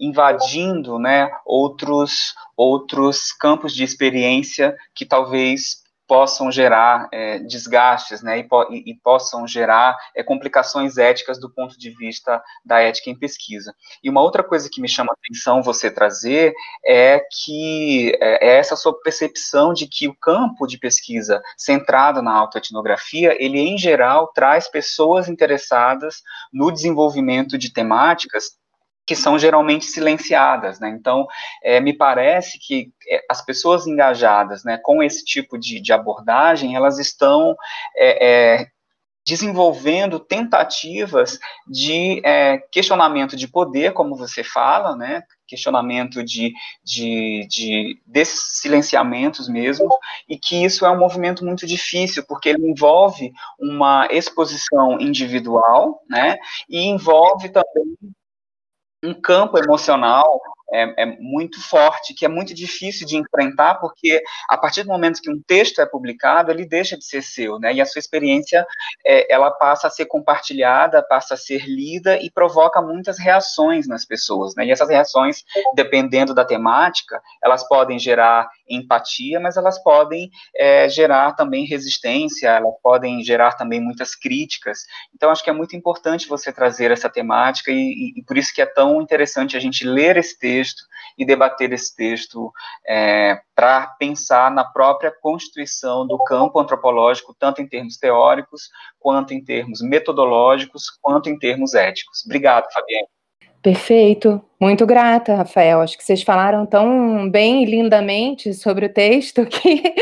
invadindo, né, outros, outros campos de experiência que talvez possam gerar é, desgastes, né, e, po e, possam gerar é, complicações éticas do ponto de vista da ética em pesquisa. E uma outra coisa que me chama a atenção você trazer é que é, é essa sua percepção de que o campo de pesquisa centrado na autoetnografia, ele em geral traz pessoas interessadas no desenvolvimento de temáticas que são geralmente silenciadas, né? Então, é, me parece que é, as pessoas engajadas, né, com esse tipo de, de abordagem, elas estão é, é desenvolvendo tentativas de é, questionamento de poder, como você fala, né? Questionamento de, de, de desses silenciamentos mesmo, e que isso é um movimento muito difícil, porque ele envolve uma exposição individual, né? E envolve também um campo emocional é, é, muito forte, que é muito difícil de enfrentar, porque a partir do momento que um texto é publicado, ele deixa de ser seu, né? E a sua experiência, é, ela passa a ser compartilhada, passa a ser lida e provoca muitas reações nas pessoas, né? E essas reações, dependendo da temática, elas podem gerar empatia, mas elas podem é, gerar também resistência, elas podem gerar também muitas críticas. Então, acho que é muito importante você trazer essa temática e, e, e por isso que é tão interessante a gente ler esse texto texto e debater esse texto é, para pensar na própria constituição do campo antropológico, tanto em termos teóricos, quanto em termos metodológicos, quanto em termos éticos. Obrigado, Fabiane. Perfeito. Muito grata, Rafael. Acho que vocês falaram tão bem e lindamente sobre o texto <laughs> que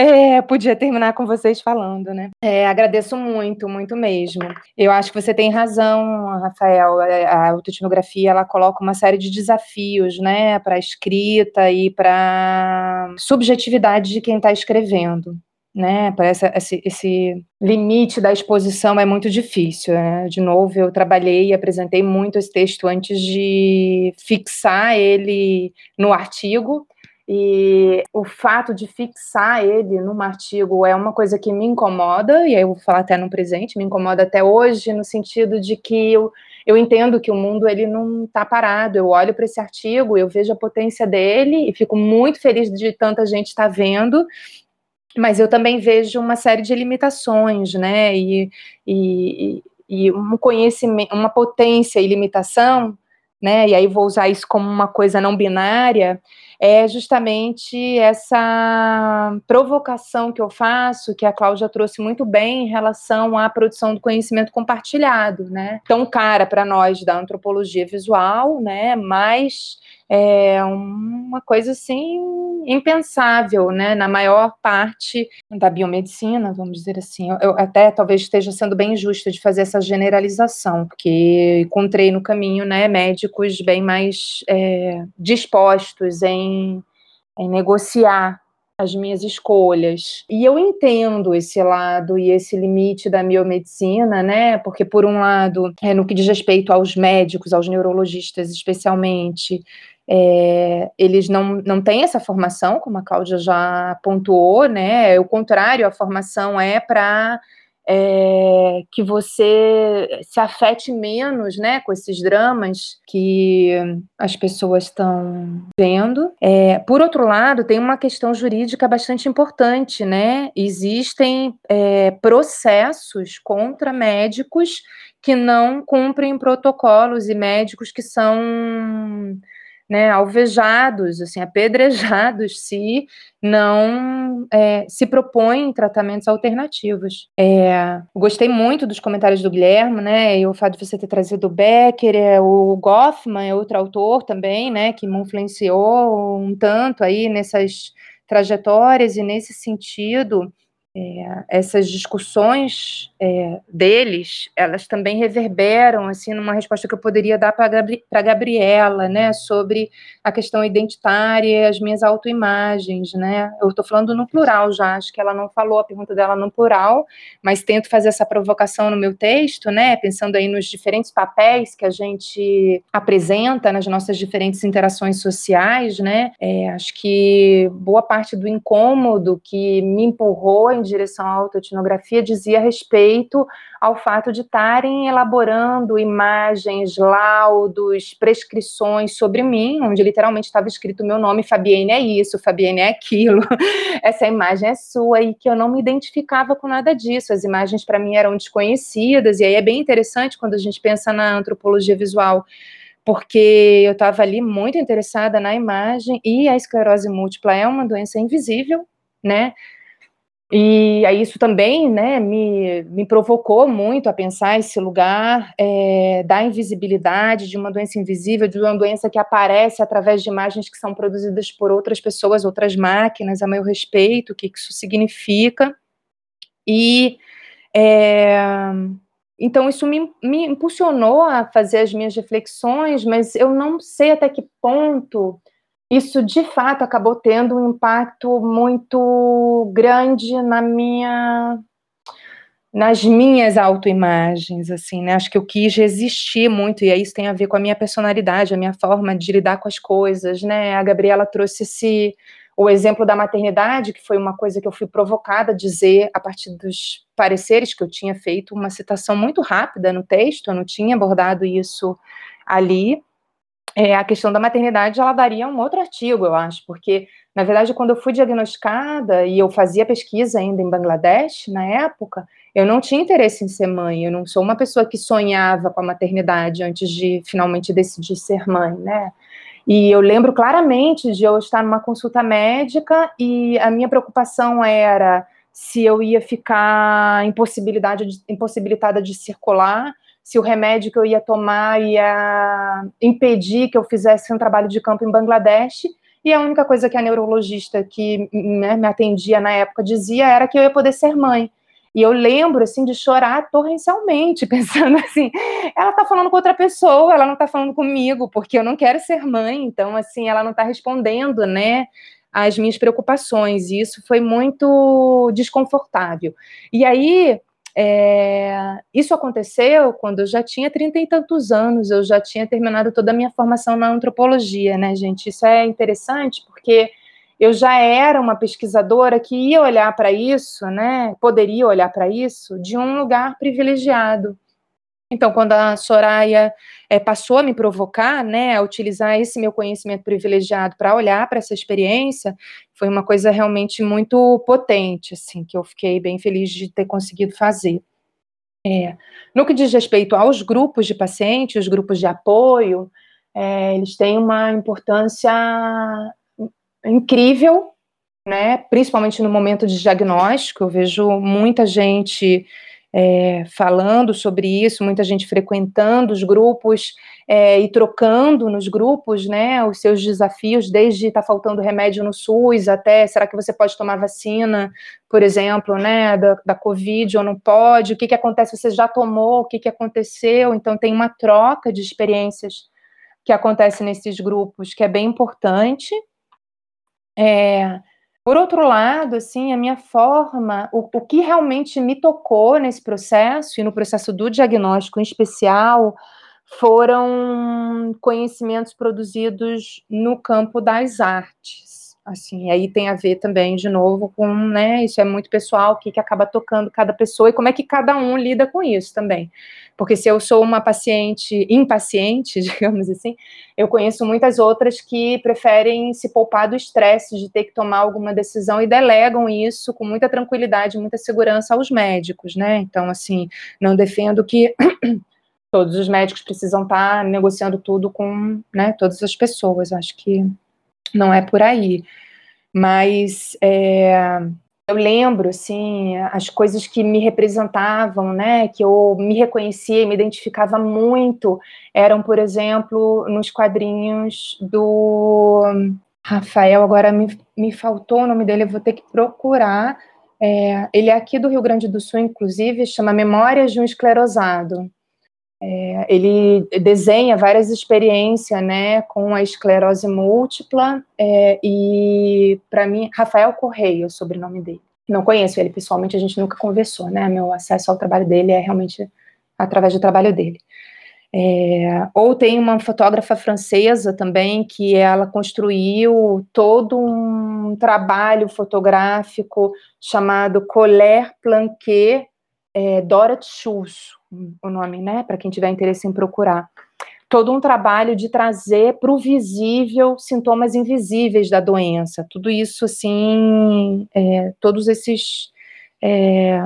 é, podia terminar com vocês falando, né? É, agradeço muito, muito mesmo. Eu acho que você tem razão, Rafael. É, a autoetnografia ela coloca uma série de desafios, né, para a escrita e para subjetividade de quem está escrevendo né? Parece esse, esse, limite da exposição é muito difícil. Né? De novo, eu trabalhei e apresentei muito esse texto antes de fixar ele no artigo. E o fato de fixar ele num artigo é uma coisa que me incomoda, e aí eu vou falar até no presente, me incomoda até hoje, no sentido de que eu, eu entendo que o mundo ele não está parado. Eu olho para esse artigo, eu vejo a potência dele e fico muito feliz de tanta gente estar tá vendo mas eu também vejo uma série de limitações, né? E, e, e um conhecimento, uma potência e limitação, né? E aí vou usar isso como uma coisa não binária, é justamente essa provocação que eu faço, que a Cláudia trouxe muito bem em relação à produção do conhecimento compartilhado, né? Então, cara, para nós da antropologia visual, né? Mas é uma coisa assim impensável, né, na maior parte da biomedicina, vamos dizer assim. Eu até talvez esteja sendo bem justa de fazer essa generalização, porque encontrei no caminho, né, médicos bem mais é, dispostos em, em negociar as minhas escolhas. E eu entendo esse lado e esse limite da biomedicina, né? Porque, por um lado, é, no que diz respeito aos médicos, aos neurologistas especialmente, é, eles não, não têm essa formação, como a Cláudia já pontuou, né? O contrário, a formação é para é, que você se afete menos, né, com esses dramas que as pessoas estão vendo. É, por outro lado, tem uma questão jurídica bastante importante, né? Existem é, processos contra médicos que não cumprem protocolos e médicos que são né, alvejados, assim, apedrejados <laughs> se não é, se propõem tratamentos alternativos. É, gostei muito dos comentários do Guilherme, né, e o fato de você ter trazido o Becker, é, o Goffman é outro autor também, né, que me influenciou um tanto aí nessas trajetórias e nesse sentido é, essas discussões é, deles, elas também reverberam, assim, numa resposta que eu poderia dar para a Gabriela, né, sobre a questão identitária as minhas autoimagens, né, eu estou falando no plural já, acho que ela não falou a pergunta dela no plural, mas tento fazer essa provocação no meu texto, né, pensando aí nos diferentes papéis que a gente apresenta nas nossas diferentes interações sociais, né, é, acho que boa parte do incômodo que me empurrou em direção à autoetnografia dizia respeito ao fato de estarem elaborando imagens, laudos, prescrições sobre mim, onde literalmente estava escrito meu nome, Fabienne é isso, Fabienne é aquilo, <laughs> essa imagem é sua, e que eu não me identificava com nada disso, as imagens para mim eram desconhecidas, e aí é bem interessante quando a gente pensa na antropologia visual, porque eu estava ali muito interessada na imagem, e a esclerose múltipla é uma doença invisível, né? E aí isso também né, me, me provocou muito a pensar esse lugar é, da invisibilidade, de uma doença invisível, de uma doença que aparece através de imagens que são produzidas por outras pessoas, outras máquinas, a meu respeito, o que isso significa. E é, então isso me, me impulsionou a fazer as minhas reflexões, mas eu não sei até que ponto isso de fato acabou tendo um impacto muito grande na minha nas minhas autoimagens, assim, né? Acho que eu quis resistir muito, e isso tem a ver com a minha personalidade, a minha forma de lidar com as coisas, né? A Gabriela trouxe esse o exemplo da maternidade, que foi uma coisa que eu fui provocada a dizer a partir dos pareceres que eu tinha feito, uma citação muito rápida no texto, eu não tinha abordado isso ali, é, a questão da maternidade ela daria um outro artigo, eu acho, porque, na verdade, quando eu fui diagnosticada e eu fazia pesquisa ainda em Bangladesh, na época, eu não tinha interesse em ser mãe, eu não sou uma pessoa que sonhava com a maternidade antes de finalmente decidir ser mãe, né? E eu lembro claramente de eu estar numa consulta médica e a minha preocupação era se eu ia ficar impossibilitada de, impossibilitada de circular, se o remédio que eu ia tomar ia impedir que eu fizesse um trabalho de campo em Bangladesh. E a única coisa que a neurologista que né, me atendia na época dizia era que eu ia poder ser mãe. E eu lembro, assim, de chorar torrencialmente, <laughs> pensando assim, ela tá falando com outra pessoa, ela não tá falando comigo, porque eu não quero ser mãe, então, assim, ela não tá respondendo, né, às minhas preocupações, e isso foi muito desconfortável. E aí, é, isso aconteceu quando eu já tinha trinta e tantos anos, eu já tinha terminado toda a minha formação na antropologia, né, gente? Isso é interessante porque eu já era uma pesquisadora que ia olhar para isso, né? Poderia olhar para isso de um lugar privilegiado. Então, quando a Soraya é, passou a me provocar, né, a utilizar esse meu conhecimento privilegiado para olhar para essa experiência, foi uma coisa realmente muito potente, assim, que eu fiquei bem feliz de ter conseguido fazer. É, no que diz respeito aos grupos de pacientes, os grupos de apoio, é, eles têm uma importância incrível, né? Principalmente no momento de diagnóstico, eu vejo muita gente é, falando sobre isso, muita gente frequentando os grupos é, e trocando nos grupos, né, os seus desafios, desde estar tá faltando remédio no SUS até será que você pode tomar vacina, por exemplo, né, da, da Covid ou não pode, o que, que acontece, você já tomou, o que, que aconteceu, então tem uma troca de experiências que acontece nesses grupos, que é bem importante, é, por outro lado, assim, a minha forma, o, o que realmente me tocou nesse processo, e no processo do diagnóstico em especial, foram conhecimentos produzidos no campo das artes. Assim, aí tem a ver também, de novo, com, né, isso é muito pessoal, o que, que acaba tocando cada pessoa e como é que cada um lida com isso também. Porque se eu sou uma paciente impaciente, <laughs> digamos assim, eu conheço muitas outras que preferem se poupar do estresse de ter que tomar alguma decisão e delegam isso com muita tranquilidade, muita segurança aos médicos, né? Então, assim, não defendo que <clears throat> todos os médicos precisam estar negociando tudo com né, todas as pessoas. Acho que não é por aí. Mas é, eu lembro, assim, as coisas que me representavam, né, que eu me reconhecia e me identificava muito, eram, por exemplo, nos quadrinhos do Rafael, agora me, me faltou o nome dele, eu vou ter que procurar. É, ele é aqui do Rio Grande do Sul, inclusive, chama Memórias de um Esclerosado. É, ele desenha várias experiências né, com a esclerose múltipla é, e, para mim, Rafael Correia, o sobrenome dele. Não conheço ele pessoalmente, a gente nunca conversou, né? Meu acesso ao trabalho dele é realmente através do trabalho dele. É, ou tem uma fotógrafa francesa também que ela construiu todo um trabalho fotográfico chamado Colère Planquet é, Dorothy Schultz, o nome, né, para quem tiver interesse em procurar. Todo um trabalho de trazer para o visível sintomas invisíveis da doença. Tudo isso, assim, é, todos esses é,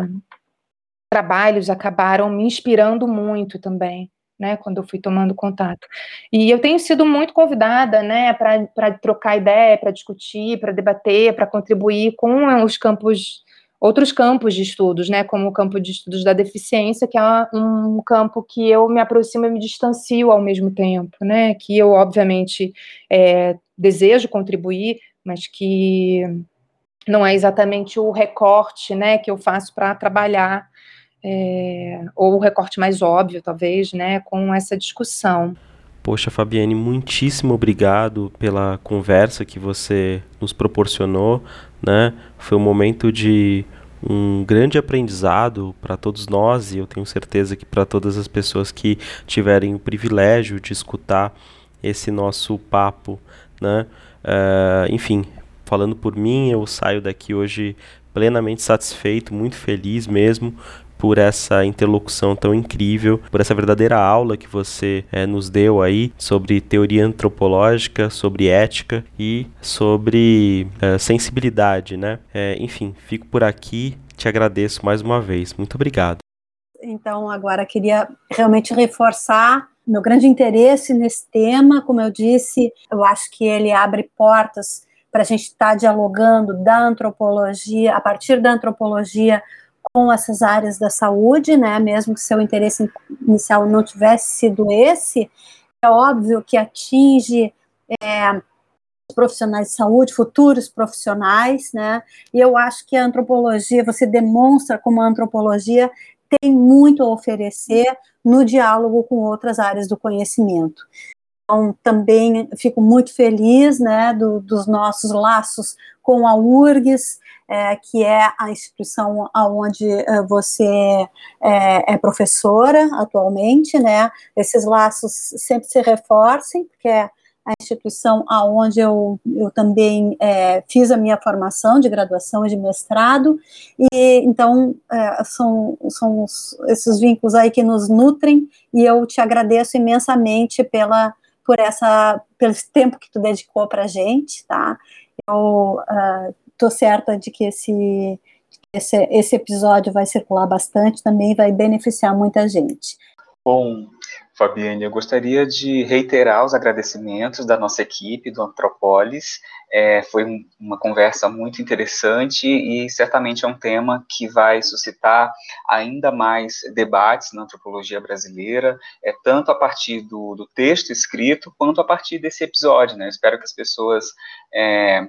trabalhos acabaram me inspirando muito também. Né, quando eu fui tomando contato. E eu tenho sido muito convidada, né, para trocar ideia, para discutir, para debater, para contribuir com os campos outros campos de estudos, né, como o campo de estudos da deficiência, que é um campo que eu me aproximo e me distancio ao mesmo tempo, né, que eu, obviamente, é, desejo contribuir, mas que não é exatamente o recorte, né, que eu faço para trabalhar, é, ou o recorte mais óbvio, talvez, né, com essa discussão. Poxa, Fabiane, muitíssimo obrigado pela conversa que você nos proporcionou, né? Foi um momento de um grande aprendizado para todos nós e eu tenho certeza que para todas as pessoas que tiverem o privilégio de escutar esse nosso papo, né? Uh, enfim, falando por mim, eu saio daqui hoje plenamente satisfeito, muito feliz mesmo por essa interlocução tão incrível, por essa verdadeira aula que você é, nos deu aí sobre teoria antropológica, sobre ética e sobre é, sensibilidade, né? É, enfim, fico por aqui, te agradeço mais uma vez. Muito obrigado. Então, agora queria realmente reforçar meu grande interesse nesse tema. Como eu disse, eu acho que ele abre portas para a gente estar tá dialogando da antropologia, a partir da antropologia, com essas áreas da saúde, né, mesmo que seu interesse inicial não tivesse sido esse, é óbvio que atinge é, profissionais de saúde, futuros profissionais, né? E eu acho que a antropologia, você demonstra como a antropologia tem muito a oferecer no diálogo com outras áreas do conhecimento. Então, também fico muito feliz né, do, dos nossos laços com a URGS, é, que é a instituição onde é, você é, é, professora atualmente, né? Esses laços sempre se reforcem, porque é a instituição aonde eu, eu também é, fiz a minha formação de graduação e de mestrado, e então é, são, são esses vínculos aí que nos nutrem, e eu te agradeço imensamente pela, por essa, pelo tempo que tu dedicou para gente, tá? Eu uh, certa de que esse, esse, esse episódio vai circular bastante, também vai beneficiar muita gente. Bom, Fabiane, eu gostaria de reiterar os agradecimentos da nossa equipe do Antropolis. É, foi um, uma conversa muito interessante e certamente é um tema que vai suscitar ainda mais debates na antropologia brasileira, é, tanto a partir do, do texto escrito quanto a partir desse episódio. Né? Eu espero que as pessoas é,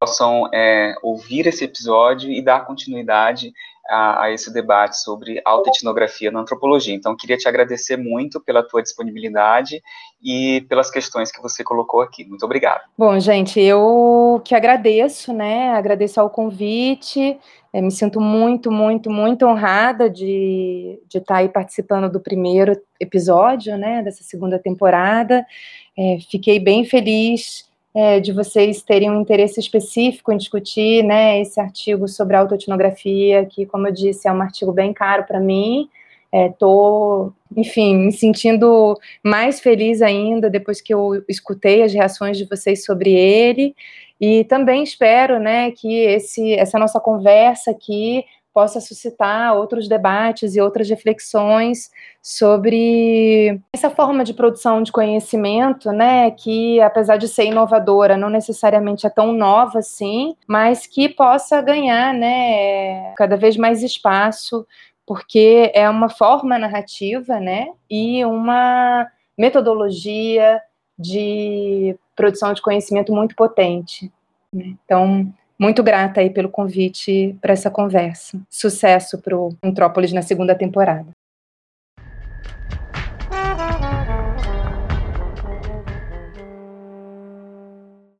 possam é, ouvir esse episódio e dar continuidade a, a, esse debate sobre autoetnografia na antropologia. Então, queria te agradecer muito pela tua disponibilidade e pelas questões que você colocou aqui. Muito obrigado. Bom, gente, eu que agradeço, né? Agradeço ao convite. Eu me sinto muito, muito, muito honrada de, de estar aí participando do primeiro episódio, né, dessa segunda temporada. É, fiquei bem feliz é, de vocês terem um interesse específico em discutir né, esse artigo sobre autoetnografia, que, como eu disse, é um artigo bem caro para mim. Estou, é, enfim, me sentindo mais feliz ainda depois que eu escutei as reações de vocês sobre ele. E também espero né, que esse, essa nossa conversa aqui possa suscitar outros debates e outras reflexões sobre essa forma de produção de conhecimento, né, que apesar de ser inovadora, não necessariamente é tão nova assim, mas que possa ganhar, né, cada vez mais espaço, porque é uma forma narrativa, né, e uma metodologia de produção de conhecimento muito potente. Né? Então, muito grata aí pelo convite para essa conversa. Sucesso para o Antrópolis na segunda temporada.